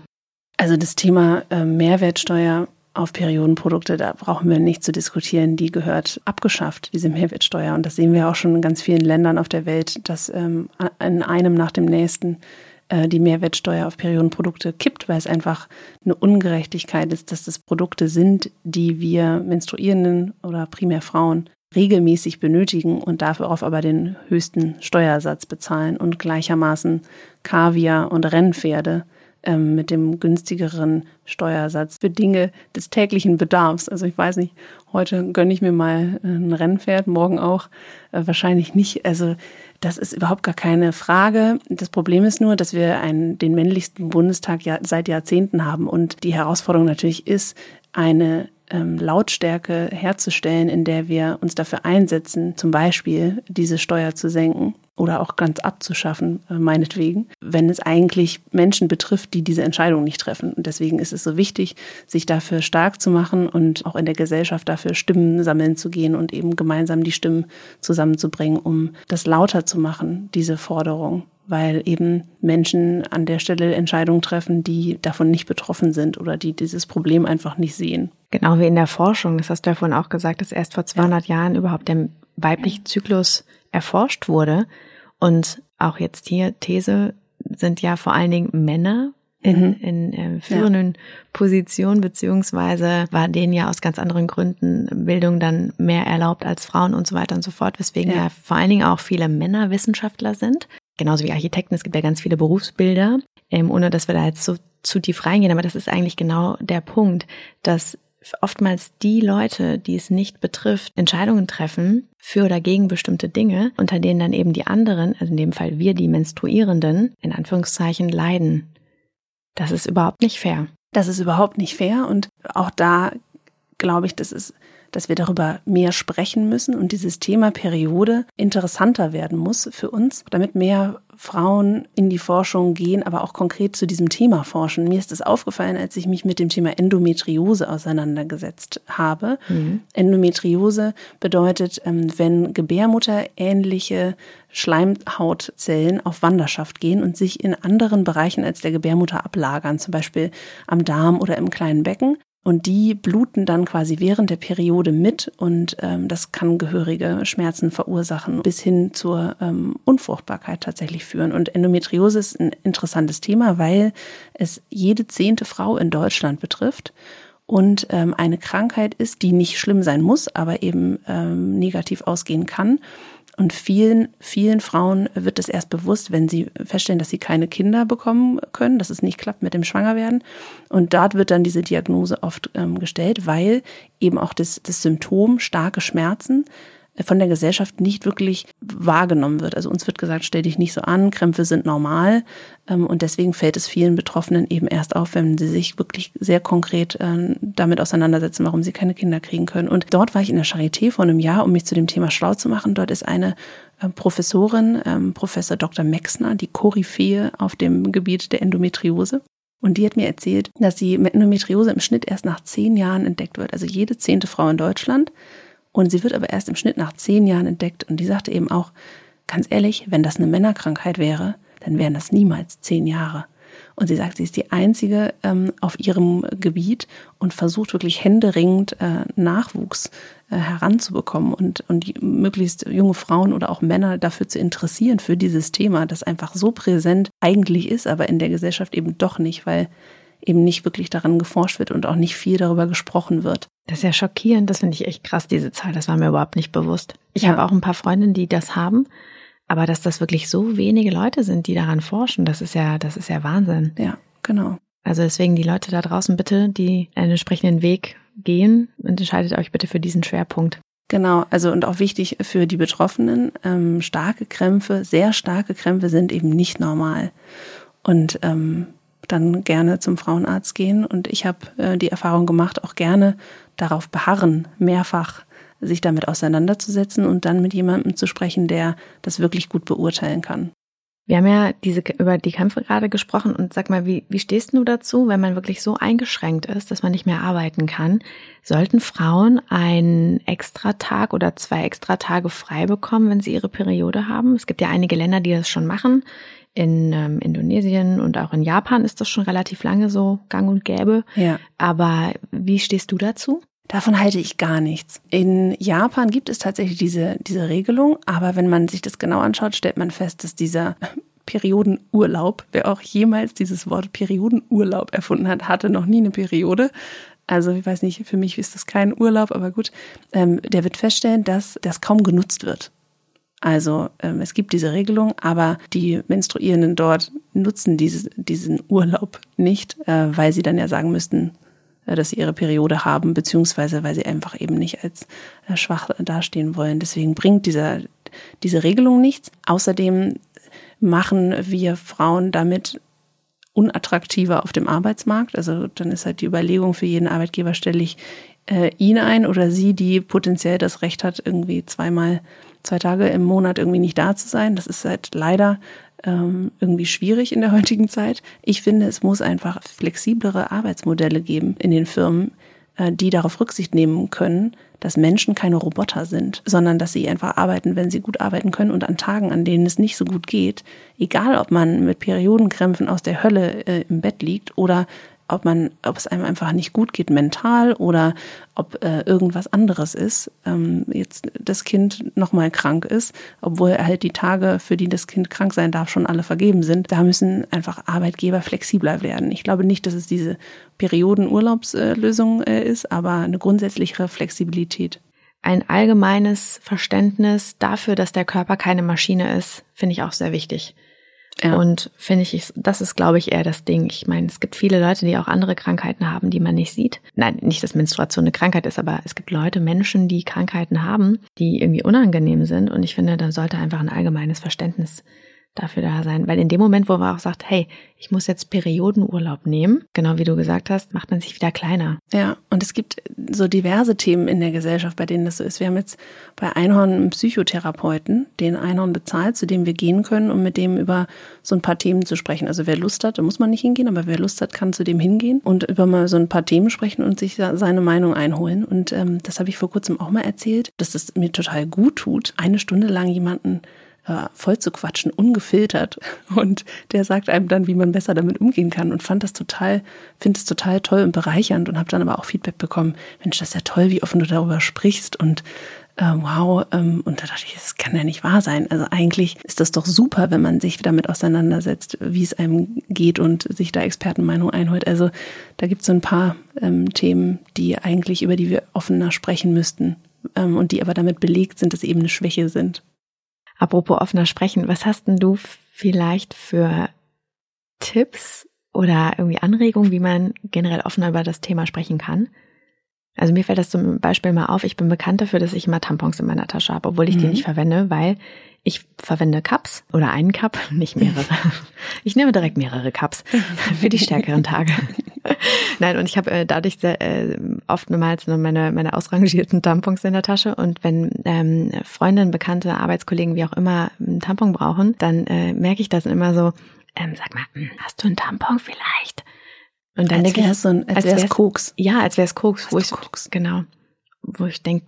Also das Thema äh, Mehrwertsteuer auf Periodenprodukte, da brauchen wir nicht zu diskutieren. Die gehört abgeschafft, diese Mehrwertsteuer. Und das sehen wir auch schon in ganz vielen Ländern auf der Welt, dass ähm, in einem nach dem nächsten die Mehrwertsteuer auf Periodenprodukte kippt, weil es einfach eine Ungerechtigkeit ist, dass das Produkte sind, die wir Menstruierenden oder primär Frauen regelmäßig benötigen und darauf aber den höchsten Steuersatz bezahlen und gleichermaßen Kaviar und Rennpferde ähm, mit dem günstigeren Steuersatz für Dinge des täglichen Bedarfs. Also ich weiß nicht, heute gönne ich mir mal ein Rennpferd, morgen auch äh, wahrscheinlich nicht. Also das ist überhaupt gar keine Frage. Das Problem ist nur, dass wir einen, den männlichsten Bundestag ja seit Jahrzehnten haben und die Herausforderung natürlich ist, eine ähm, Lautstärke herzustellen, in der wir uns dafür einsetzen, zum Beispiel diese Steuer zu senken oder auch ganz abzuschaffen, äh, meinetwegen, wenn es eigentlich Menschen betrifft, die diese Entscheidung nicht treffen. Und deswegen ist es so wichtig, sich dafür stark zu machen und auch in der Gesellschaft dafür Stimmen sammeln zu gehen und eben gemeinsam die Stimmen zusammenzubringen, um das lauter zu machen, diese Forderung weil eben Menschen an der Stelle Entscheidungen treffen, die davon nicht betroffen sind oder die dieses Problem einfach nicht sehen. Genau wie in der Forschung, das hast du ja vorhin auch gesagt, dass erst vor 200 ja. Jahren überhaupt der weibliche Zyklus erforscht wurde. Und auch jetzt hier These sind ja vor allen Dingen Männer in, mhm. in äh, führenden ja. Positionen, beziehungsweise war denen ja aus ganz anderen Gründen Bildung dann mehr erlaubt als Frauen und so weiter und so fort, weswegen ja, ja vor allen Dingen auch viele Männer Wissenschaftler sind genauso wie Architekten, es gibt ja ganz viele Berufsbilder, ähm, ohne dass wir da jetzt so zu tief reingehen, aber das ist eigentlich genau der Punkt, dass oftmals die Leute, die es nicht betrifft, Entscheidungen treffen für oder gegen bestimmte Dinge, unter denen dann eben die anderen, also in dem Fall wir, die Menstruierenden, in Anführungszeichen leiden. Das ist überhaupt nicht fair. Das ist überhaupt nicht fair und auch da glaube ich, das ist dass wir darüber mehr sprechen müssen und dieses Thema Periode interessanter werden muss für uns, damit mehr Frauen in die Forschung gehen, aber auch konkret zu diesem Thema forschen. Mir ist es aufgefallen, als ich mich mit dem Thema Endometriose auseinandergesetzt habe. Mhm. Endometriose bedeutet, ähm, wenn Gebärmutterähnliche Schleimhautzellen auf Wanderschaft gehen und sich in anderen Bereichen als der Gebärmutter ablagern, zum Beispiel am Darm oder im kleinen Becken. Und die bluten dann quasi während der Periode mit und ähm, das kann gehörige Schmerzen verursachen, bis hin zur ähm, Unfruchtbarkeit tatsächlich führen. Und Endometriose ist ein interessantes Thema, weil es jede zehnte Frau in Deutschland betrifft und ähm, eine Krankheit ist, die nicht schlimm sein muss, aber eben ähm, negativ ausgehen kann Und vielen, vielen Frauen wird es erst bewusst, wenn sie feststellen, dass sie keine Kinder bekommen können, dass es nicht klappt mit dem Schwangerwerden. Und dort wird dann diese Diagnose oft ähm, gestellt, weil eben auch das, das Symptom starke Schmerzen von der Gesellschaft nicht wirklich wahrgenommen wird. Also uns wird gesagt, stell dich nicht so an, Krämpfe sind normal. Ähm, und deswegen fällt es vielen Betroffenen eben erst auf, wenn sie sich wirklich sehr konkret ähm, damit auseinandersetzen, warum sie keine Kinder kriegen können. Und dort war ich in der Charité vor einem Jahr, um mich zu dem Thema schlau zu machen. Dort ist eine äh, Professorin, ähm, Professor Dr. Mexner, die Koryphäe auf dem Gebiet der Endometriose. Und die hat mir erzählt, dass mit Endometriose im Schnitt erst nach zehn Jahren entdeckt wird. Also jede zehnte Frau in Deutschland und sie wird aber erst im Schnitt nach zehn Jahren entdeckt. Und die sagte eben auch, ganz ehrlich, wenn das eine Männerkrankheit wäre, dann wären das niemals zehn Jahre. Und sie sagt, sie ist die einzige ähm, auf ihrem Gebiet und versucht wirklich händeringend äh, Nachwuchs äh, heranzubekommen und, und die, möglichst junge Frauen oder auch Männer dafür zu interessieren, für dieses Thema, das einfach so präsent eigentlich ist, aber in der Gesellschaft eben doch nicht, weil eben nicht wirklich daran geforscht wird und auch nicht viel darüber gesprochen wird. Das ist ja schockierend, das finde ich echt krass, diese Zahl, das war mir überhaupt nicht bewusst. Ich ja. habe auch ein paar Freundinnen, die das haben, aber dass das wirklich so wenige Leute sind, die daran forschen, das ist ja, das ist ja Wahnsinn. Ja, genau. Also deswegen die Leute da draußen bitte, die einen entsprechenden Weg gehen, entscheidet euch bitte für diesen Schwerpunkt. Genau, also und auch wichtig für die Betroffenen, ähm, starke Krämpfe, sehr starke Krämpfe sind eben nicht normal. Und ähm, dann gerne zum Frauenarzt gehen. Und ich habe äh, die Erfahrung gemacht, auch gerne darauf beharren, mehrfach sich damit auseinanderzusetzen und dann mit jemandem zu sprechen, der das wirklich gut beurteilen kann. Wir haben ja diese, über die Kämpfe gerade gesprochen und sag mal, wie, wie stehst du dazu, wenn man wirklich so eingeschränkt ist, dass man nicht mehr arbeiten kann? Sollten Frauen einen extra Tag oder zwei extra Tage frei bekommen, wenn sie ihre Periode haben? Es gibt ja einige Länder, die das schon machen. In ähm, Indonesien und auch in Japan ist das schon relativ lange so gang und gäbe. Ja. Aber wie stehst du dazu? Davon halte ich gar nichts. In Japan gibt es tatsächlich diese, diese Regelung, aber wenn man sich das genau anschaut, stellt man fest, dass dieser Periodenurlaub, wer auch jemals dieses Wort Periodenurlaub erfunden hat, hatte noch nie eine Periode. Also ich weiß nicht, für mich ist das kein Urlaub, aber gut. Ähm, der wird feststellen, dass das kaum genutzt wird. Also ähm, es gibt diese Regelung, aber die Menstruierenden dort nutzen dieses, diesen Urlaub nicht, äh, weil sie dann ja sagen müssten, äh, dass sie ihre Periode haben, beziehungsweise weil sie einfach eben nicht als äh, schwach dastehen wollen. Deswegen bringt dieser, diese Regelung nichts. Außerdem machen wir Frauen damit unattraktiver auf dem Arbeitsmarkt. Also dann ist halt die Überlegung für jeden Arbeitgeber, stelle ich äh, ihn ein oder sie, die potenziell das Recht hat, irgendwie zweimal zwei Tage im Monat irgendwie nicht da zu sein. Das ist halt leider ähm, irgendwie schwierig in der heutigen Zeit. Ich finde, es muss einfach flexiblere Arbeitsmodelle geben in den Firmen, äh, die darauf Rücksicht nehmen können, dass Menschen keine Roboter sind, sondern dass sie einfach arbeiten, wenn sie gut arbeiten können und an Tagen, an denen es nicht so gut geht, egal ob man mit Periodenkrämpfen aus der Hölle äh, im Bett liegt oder ob man, ob es einem einfach nicht gut geht mental oder ob äh, irgendwas anderes ist, ähm, jetzt das Kind nochmal krank ist, obwohl halt die Tage, für die das Kind krank sein darf, schon alle vergeben sind. Da müssen einfach Arbeitgeber flexibler werden. Ich glaube nicht, dass es diese Periodenurlaubslösung äh, ist, aber eine grundsätzlichere Flexibilität. Ein allgemeines Verständnis dafür, dass der Körper keine Maschine ist, finde ich auch sehr wichtig. Ja. Und finde ich, das ist, glaube ich, eher das Ding. Ich meine, es gibt viele Leute, die auch andere Krankheiten haben, die man nicht sieht. Nein, nicht, dass Menstruation eine Krankheit ist, aber es gibt Leute, Menschen, die Krankheiten haben, die irgendwie unangenehm sind. Und ich finde, da sollte einfach ein allgemeines Verständnis dafür da sein. Weil in dem Moment, wo man auch sagt, hey, ich muss jetzt Periodenurlaub nehmen, genau wie du gesagt hast, macht man sich wieder kleiner. Ja, und es gibt so diverse Themen in der Gesellschaft, bei denen das so ist. Wir haben jetzt bei Einhorn einen Psychotherapeuten, den Einhorn bezahlt, zu dem wir gehen können, um mit dem über so ein paar Themen zu sprechen. Also wer Lust hat, da muss man nicht hingehen, aber wer Lust hat, kann zu dem hingehen und über mal so ein paar Themen sprechen und sich seine Meinung einholen. Und ähm, das habe ich vor kurzem auch mal erzählt, dass das mir total gut tut, eine Stunde lang jemanden äh, voll zu quatschen, ungefiltert. Und der sagt einem dann, wie man besser damit umgehen kann. Und fand das total, finde es total toll und bereichernd und habe dann aber auch Feedback bekommen, Mensch, das ist ja toll, wie offen du darüber sprichst und äh, wow. Ähm, und da dachte ich, das kann ja nicht wahr sein. Also eigentlich ist das doch super, wenn man sich damit auseinandersetzt, wie es einem geht und sich da Expertenmeinung einholt. Also da gibt es so ein paar ähm, Themen, die eigentlich, über die wir offener sprechen müssten ähm, und die aber damit belegt sind, dass eben eine Schwäche sind. Apropos offener sprechen, was hast denn du vielleicht für Tipps oder irgendwie Anregungen, wie man generell offener über das Thema sprechen kann? Also mir fällt das zum Beispiel mal auf, ich bin bekannt dafür, dass ich immer Tampons in meiner Tasche habe, obwohl ich mhm. die nicht verwende, weil ich verwende Cups oder einen Cup, nicht mehrere. Ich nehme direkt mehrere Cups für die stärkeren Tage. Nein, und ich habe äh, dadurch sehr, äh, oftmals nur meine, meine ausrangierten Tampons in der Tasche. Und wenn ähm, Freundinnen, Bekannte, Arbeitskollegen, wie auch immer, einen Tampon brauchen, dann äh, merke ich das immer so, ähm, sag mal, hm, hast du einen Tampon vielleicht? Und dann als wäre es so ein, als, als wäre es Koks. Ja, als wäre es Koks, wo ich Koks. genau, wo ich denke,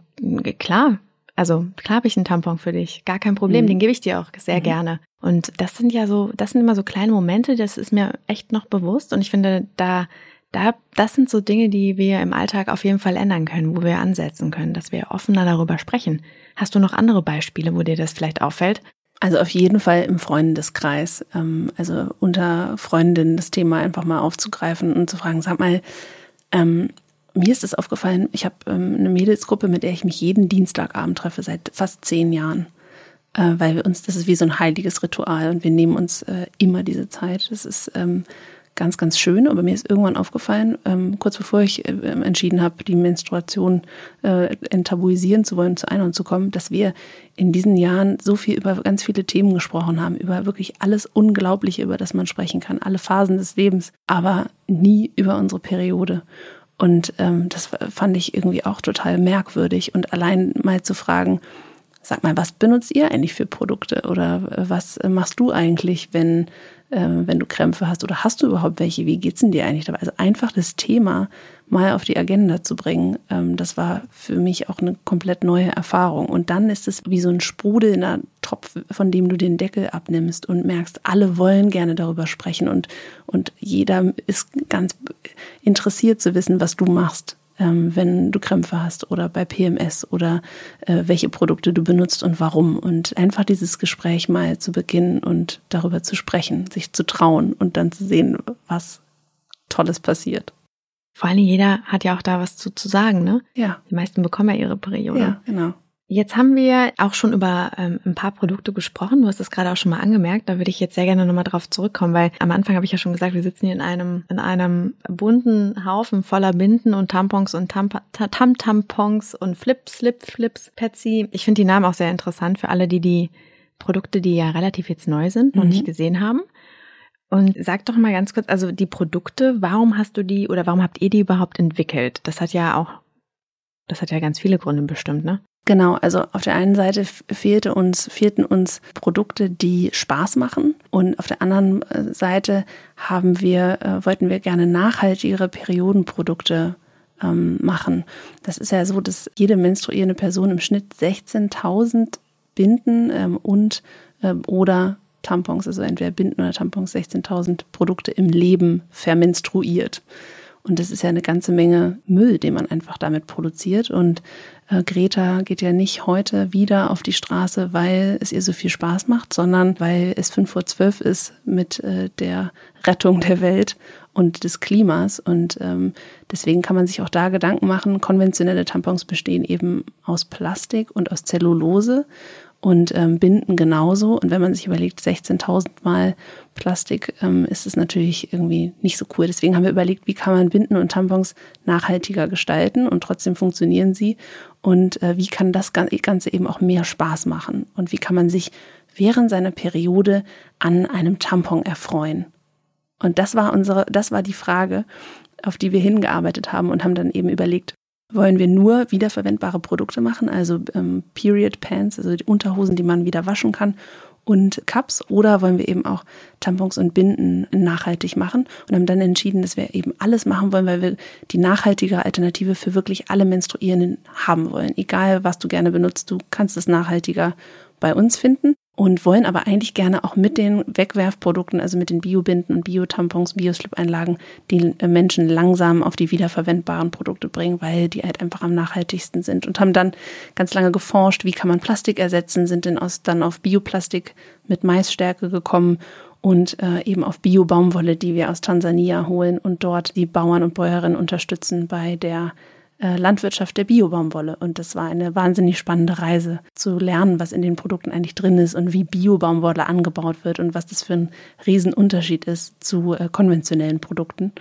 klar, also klar habe ich einen Tampon für dich, gar kein Problem, mhm. den gebe ich dir auch sehr mhm. gerne. Und das sind ja so, das sind immer so kleine Momente, das ist mir echt noch bewusst und ich finde, da da, das sind so Dinge, die wir im Alltag auf jeden Fall ändern können, wo wir ansetzen können, dass wir offener darüber sprechen. Hast du noch andere Beispiele, wo dir das vielleicht auffällt? Also auf jeden Fall im Freundeskreis, ähm, also unter Freundinnen das Thema einfach mal aufzugreifen und zu fragen, sag mal, ähm, mir ist es aufgefallen, ich habe ähm, eine Mädelsgruppe, mit der ich mich jeden Dienstagabend treffe, seit fast zehn Jahren. Äh, weil wir uns, das ist wie so ein heiliges Ritual und wir nehmen uns äh, immer diese Zeit. Das ist ähm, ganz, ganz schön. Aber mir ist irgendwann aufgefallen, ähm, kurz bevor ich äh, entschieden habe, die Menstruation äh, enttabuisieren zu wollen, zu einer und zu kommen, dass wir in diesen Jahren so viel über ganz viele Themen gesprochen haben, über wirklich alles Unglaubliche, über das man sprechen kann, alle Phasen des Lebens, aber nie über unsere Periode. Und ähm, das fand ich irgendwie auch total merkwürdig. Und allein mal zu fragen, sag mal, was benutzt ihr eigentlich für Produkte oder äh, was machst du eigentlich, wenn ähm, wenn du Krämpfe hast oder hast du überhaupt welche? Wie geht's denn dir eigentlich dabei? Also einfach das Thema mal auf die Agenda zu bringen, ähm, das war für mich auch eine komplett neue Erfahrung. Und dann ist es wie so ein sprudelnder Topf, von dem du den Deckel abnimmst und merkst, alle wollen gerne darüber sprechen und, und jeder ist ganz interessiert zu wissen, was du machst ähm, wenn du Krämpfe hast oder bei PMS oder äh, welche Produkte du benutzt und warum. Und einfach dieses Gespräch mal zu beginnen und darüber zu sprechen, sich zu trauen und dann zu sehen, was Tolles passiert. Vor allem jeder hat ja auch da was zu, zu sagen, ne? Ja. Die meisten bekommen ja ihre Periode. Ja, genau. Jetzt haben wir auch schon über ähm, ein paar Produkte gesprochen. Du hast es gerade auch schon mal angemerkt. Da würde ich jetzt sehr gerne nochmal drauf zurückkommen, weil am Anfang habe ich ja schon gesagt, wir sitzen hier in einem, in einem bunten Haufen voller Binden und Tampons und Tam-Tampons und Flip, Slip, Flips, Patsy. Ich finde die Namen auch sehr interessant für alle, die die Produkte, die ja relativ jetzt neu sind, noch mhm. nicht gesehen haben. Und sag doch mal ganz kurz, also die Produkte, warum hast du die oder warum habt ihr die überhaupt entwickelt? Das hat ja auch, das hat ja ganz viele Gründe bestimmt, ne? Genau, also auf der einen Seite fehlte uns, fehlten uns Produkte, die Spaß machen und auf der anderen äh, Seite haben wir, äh, wollten wir gerne nachhaltigere Periodenprodukte ähm, machen. Das ist ja so, dass jede menstruierende Person im Schnitt 16.000 Binden ähm, und ähm, oder Tampons, also entweder Binden oder Tampons, 16.000 Produkte im Leben vermenstruiert. Und das ist ja eine ganze Menge Müll, den man einfach damit produziert. Und äh, Greta geht ja nicht heute wieder auf die Straße, weil es ihr so viel Spaß macht, sondern weil es fünf vor zwölf ist mit äh, der Rettung der Welt und des Klimas. Und ähm, deswegen kann man sich auch da Gedanken machen. Konventionelle Tampons bestehen eben aus Plastik und aus Zellulose und ähm, Binden genauso. Und wenn man sich überlegt, 16.000 Mal Plastik, ähm, ist es natürlich irgendwie nicht so cool. Deswegen haben wir überlegt, wie kann man Binden und Tampons nachhaltiger gestalten und trotzdem funktionieren sie. Und äh, wie kann das Ganze eben auch mehr Spaß machen? Und wie kann man sich während seiner Periode an einem Tampon erfreuen? Und das war unsere, das war die Frage, auf die wir hingearbeitet haben und haben dann eben überlegt, wollen wir nur wiederverwendbare Produkte machen, also ähm, Period Pants, also die Unterhosen, die man wieder waschen kann und Cups oder wollen wir eben auch Tampons und Binden nachhaltig machen und haben dann entschieden, dass wir eben alles machen wollen, weil wir die nachhaltige Alternative für wirklich alle Menstruierenden haben wollen. Egal, was du gerne benutzt, du kannst es nachhaltiger bei uns finden und wollen aber eigentlich gerne auch mit den Wegwerfprodukten, also mit den Biobinden und Biotampons, Bioslip-Einlagen, die Menschen langsam auf die wiederverwendbaren Produkte bringen, weil die halt einfach am nachhaltigsten sind und haben dann ganz lange geforscht, wie kann man Plastik ersetzen, sind dann, aus, dann auf Bioplastik mit Maisstärke gekommen und äh, eben auf Bio-Baumwolle, die wir aus Tansania holen und dort die Bauern und Bäuerinnen unterstützen bei der äh, Landwirtschaft der Biobaumwolle. Und das war eine wahnsinnig spannende Reise zu lernen, was in den Produkten eigentlich drin ist und wie Biobaumwolle angebaut wird und was das für ein Riesenunterschied ist zu äh, konventionellen Produkten.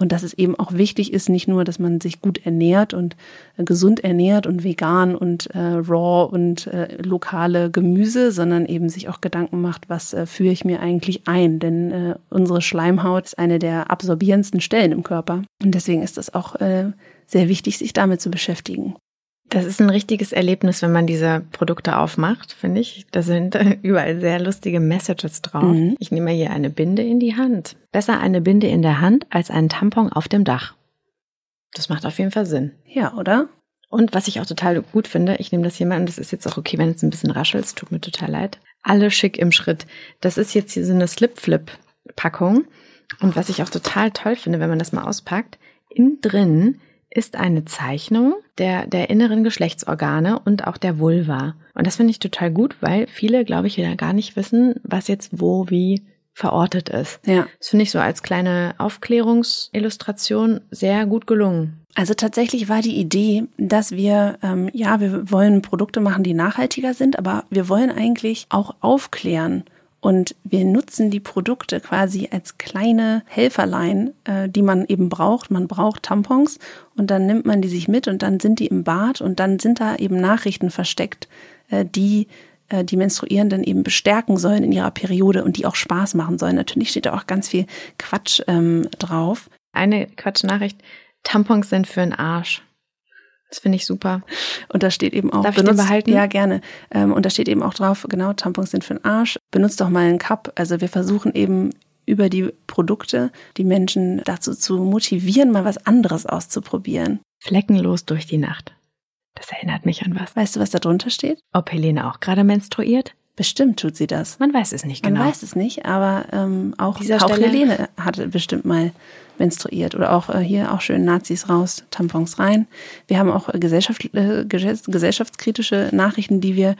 Und dass es eben auch wichtig ist, nicht nur, dass man sich gut ernährt und äh, gesund ernährt und vegan und äh, raw und äh, lokale Gemüse, sondern eben sich auch Gedanken macht, was äh, führe ich mir eigentlich ein? Denn äh, unsere Schleimhaut ist eine der absorbierendsten Stellen im Körper. Und deswegen ist das auch äh, sehr wichtig, sich damit zu beschäftigen. Das ist ein richtiges Erlebnis, wenn man diese Produkte aufmacht, finde ich. Da sind überall sehr lustige Messages drauf. Mhm. Ich nehme hier eine Binde in die Hand. Besser eine Binde in der Hand als einen Tampon auf dem Dach. Das macht auf jeden Fall Sinn. Ja, oder? Und was ich auch total gut finde, ich nehme das hier mal und das ist jetzt auch okay, wenn es ein bisschen raschelt, es tut mir total leid. Alle schick im Schritt. Das ist jetzt hier so eine Slip-Flip-Packung. Und was ich auch total toll finde, wenn man das mal auspackt, innen drin ist eine Zeichnung der, der inneren Geschlechtsorgane und auch der Vulva. Und das finde ich total gut, weil viele, glaube ich, wieder gar nicht wissen, was jetzt wo, wie verortet ist. Ja. Das finde ich so als kleine Aufklärungsillustration sehr gut gelungen. Also tatsächlich war die Idee, dass wir, ähm, ja, wir wollen Produkte machen, die nachhaltiger sind, aber wir wollen eigentlich auch aufklären und wir nutzen die Produkte quasi als kleine Helferlein, äh, die man eben braucht. Man braucht Tampons und dann nimmt man die sich mit und dann sind die im Bad und dann sind da eben Nachrichten versteckt, äh, die äh, die Menstruierenden eben bestärken sollen in ihrer Periode und die auch Spaß machen sollen. Natürlich steht da auch ganz viel Quatsch ähm, drauf. Eine Quatschnachricht, Tampons sind für den Arsch. Das finde ich super. Und da steht eben auch. Darf benutzt, ich den behalten? Ja, gerne. Ähm, und da steht eben auch drauf, genau, Tampons sind für den Arsch. Benutzt doch mal einen Cup. Also wir versuchen eben über die Produkte die Menschen dazu zu motivieren, mal was anderes auszuprobieren. Fleckenlos durch die Nacht. Das erinnert mich an was. Weißt du, was da drunter steht? Ob Helene auch gerade menstruiert? Bestimmt tut sie das. Man weiß es nicht genau. Man weiß es nicht, aber ähm, auch, auch Helene hatte bestimmt mal menstruiert. Oder auch äh, hier auch schön Nazis raus, Tampons rein. Wir haben auch äh, Gesellschaft, äh, gesellschaftskritische Nachrichten, die wir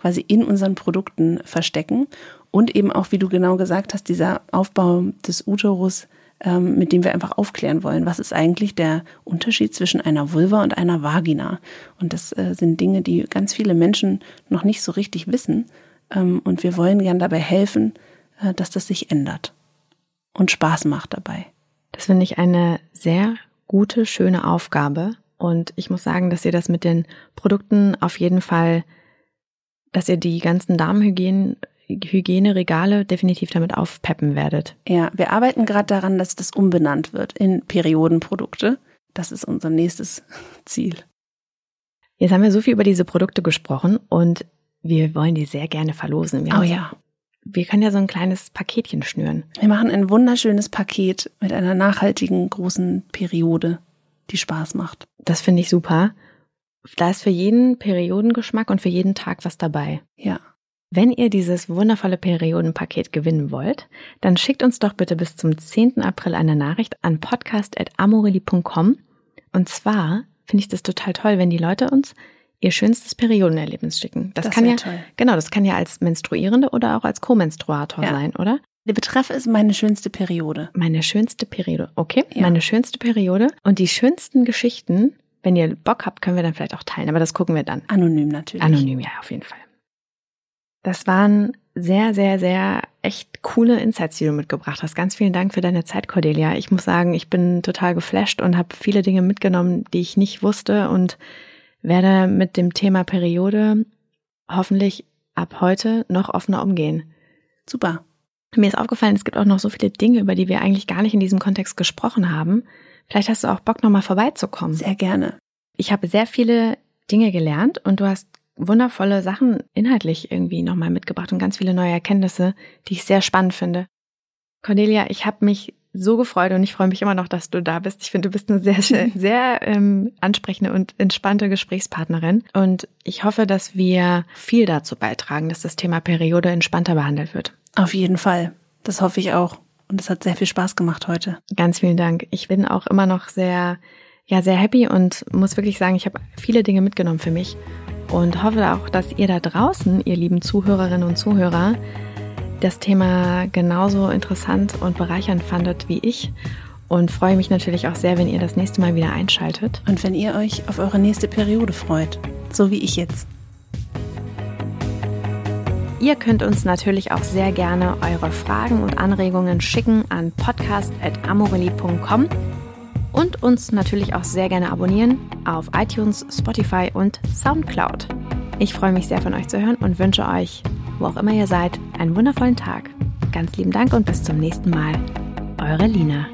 quasi in unseren Produkten verstecken. Und eben auch, wie du genau gesagt hast, dieser Aufbau des Uterus, ähm, mit dem wir einfach aufklären wollen. Was ist eigentlich der Unterschied zwischen einer Vulva und einer Vagina? Und das äh, sind Dinge, die ganz viele Menschen noch nicht so richtig wissen. Ähm, und wir wollen gern dabei helfen, äh, dass das sich ändert und Spaß macht dabei. Das finde ich eine sehr gute, schöne Aufgabe. Und ich muss sagen, dass ihr das mit den Produkten auf jeden Fall, dass ihr die ganzen Darmhygiene Hygieneregale definitiv damit aufpeppen werdet. Ja, wir arbeiten gerade daran, dass das umbenannt wird in Periodenprodukte. Das ist unser nächstes Ziel. Jetzt haben wir so viel über diese Produkte gesprochen und wir wollen die sehr gerne verlosen. Wir oh ja. Wir können ja so ein kleines Paketchen schnüren. Wir machen ein wunderschönes Paket mit einer nachhaltigen großen Periode, die Spaß macht. Das finde ich super. Da ist für jeden Periodengeschmack und für jeden Tag was dabei. Ja. Wenn ihr dieses wundervolle Periodenpaket gewinnen wollt, dann schickt uns doch bitte bis zum 10. April eine Nachricht an podcast.amorelli.com. Und zwar finde ich das total toll, wenn die Leute uns ihr schönstes Periodenerlebnis schicken. Das, das kann ja, toll. genau, das kann ja als Menstruierende oder auch als Co-Menstruator ja. sein, oder? Der Betreff ist meine schönste Periode. Meine schönste Periode. Okay, ja. meine schönste Periode. Und die schönsten Geschichten, wenn ihr Bock habt, können wir dann vielleicht auch teilen. Aber das gucken wir dann. Anonym natürlich. Anonym, ja, auf jeden Fall. Das waren sehr, sehr, sehr echt coole Insights, die du mitgebracht hast. Ganz vielen Dank für deine Zeit, Cordelia. Ich muss sagen, ich bin total geflasht und habe viele Dinge mitgenommen, die ich nicht wusste und werde mit dem Thema Periode hoffentlich ab heute noch offener umgehen. Super. Mir ist aufgefallen, es gibt auch noch so viele Dinge, über die wir eigentlich gar nicht in diesem Kontext gesprochen haben. Vielleicht hast du auch Bock, nochmal vorbeizukommen. Sehr gerne. Ich habe sehr viele Dinge gelernt und du hast wundervolle Sachen inhaltlich irgendwie nochmal mitgebracht und ganz viele neue Erkenntnisse, die ich sehr spannend finde. Cordelia, ich habe mich so gefreut und ich freue mich immer noch, dass du da bist. Ich finde, du bist eine sehr, sehr, ähm, ansprechende und entspannte Gesprächspartnerin. Und ich hoffe, dass wir viel dazu beitragen, dass das Thema Periode entspannter behandelt wird. Auf jeden Fall. Das hoffe ich auch. Und es hat sehr viel Spaß gemacht heute. Ganz vielen Dank. Ich bin auch immer noch sehr, ja, sehr happy und muss wirklich sagen, ich habe viele Dinge mitgenommen für mich und hoffe auch, dass ihr da draußen, ihr lieben Zuhörerinnen und Zuhörer, das Thema genauso interessant und bereichernd fandet wie ich und freue mich natürlich auch sehr, wenn ihr das nächste Mal wieder einschaltet. Und wenn ihr euch auf eure nächste Periode freut, so wie ich jetzt. Ihr könnt uns natürlich auch sehr gerne eure Fragen und Anregungen schicken an podcast.amorelie.com und uns natürlich auch sehr gerne abonnieren auf iTunes, Spotify und Soundcloud. Ich freue mich sehr von euch zu hören und wünsche euch, wo auch immer ihr seid, einen wundervollen Tag. Ganz lieben Dank und bis zum nächsten Mal. Eure Lina.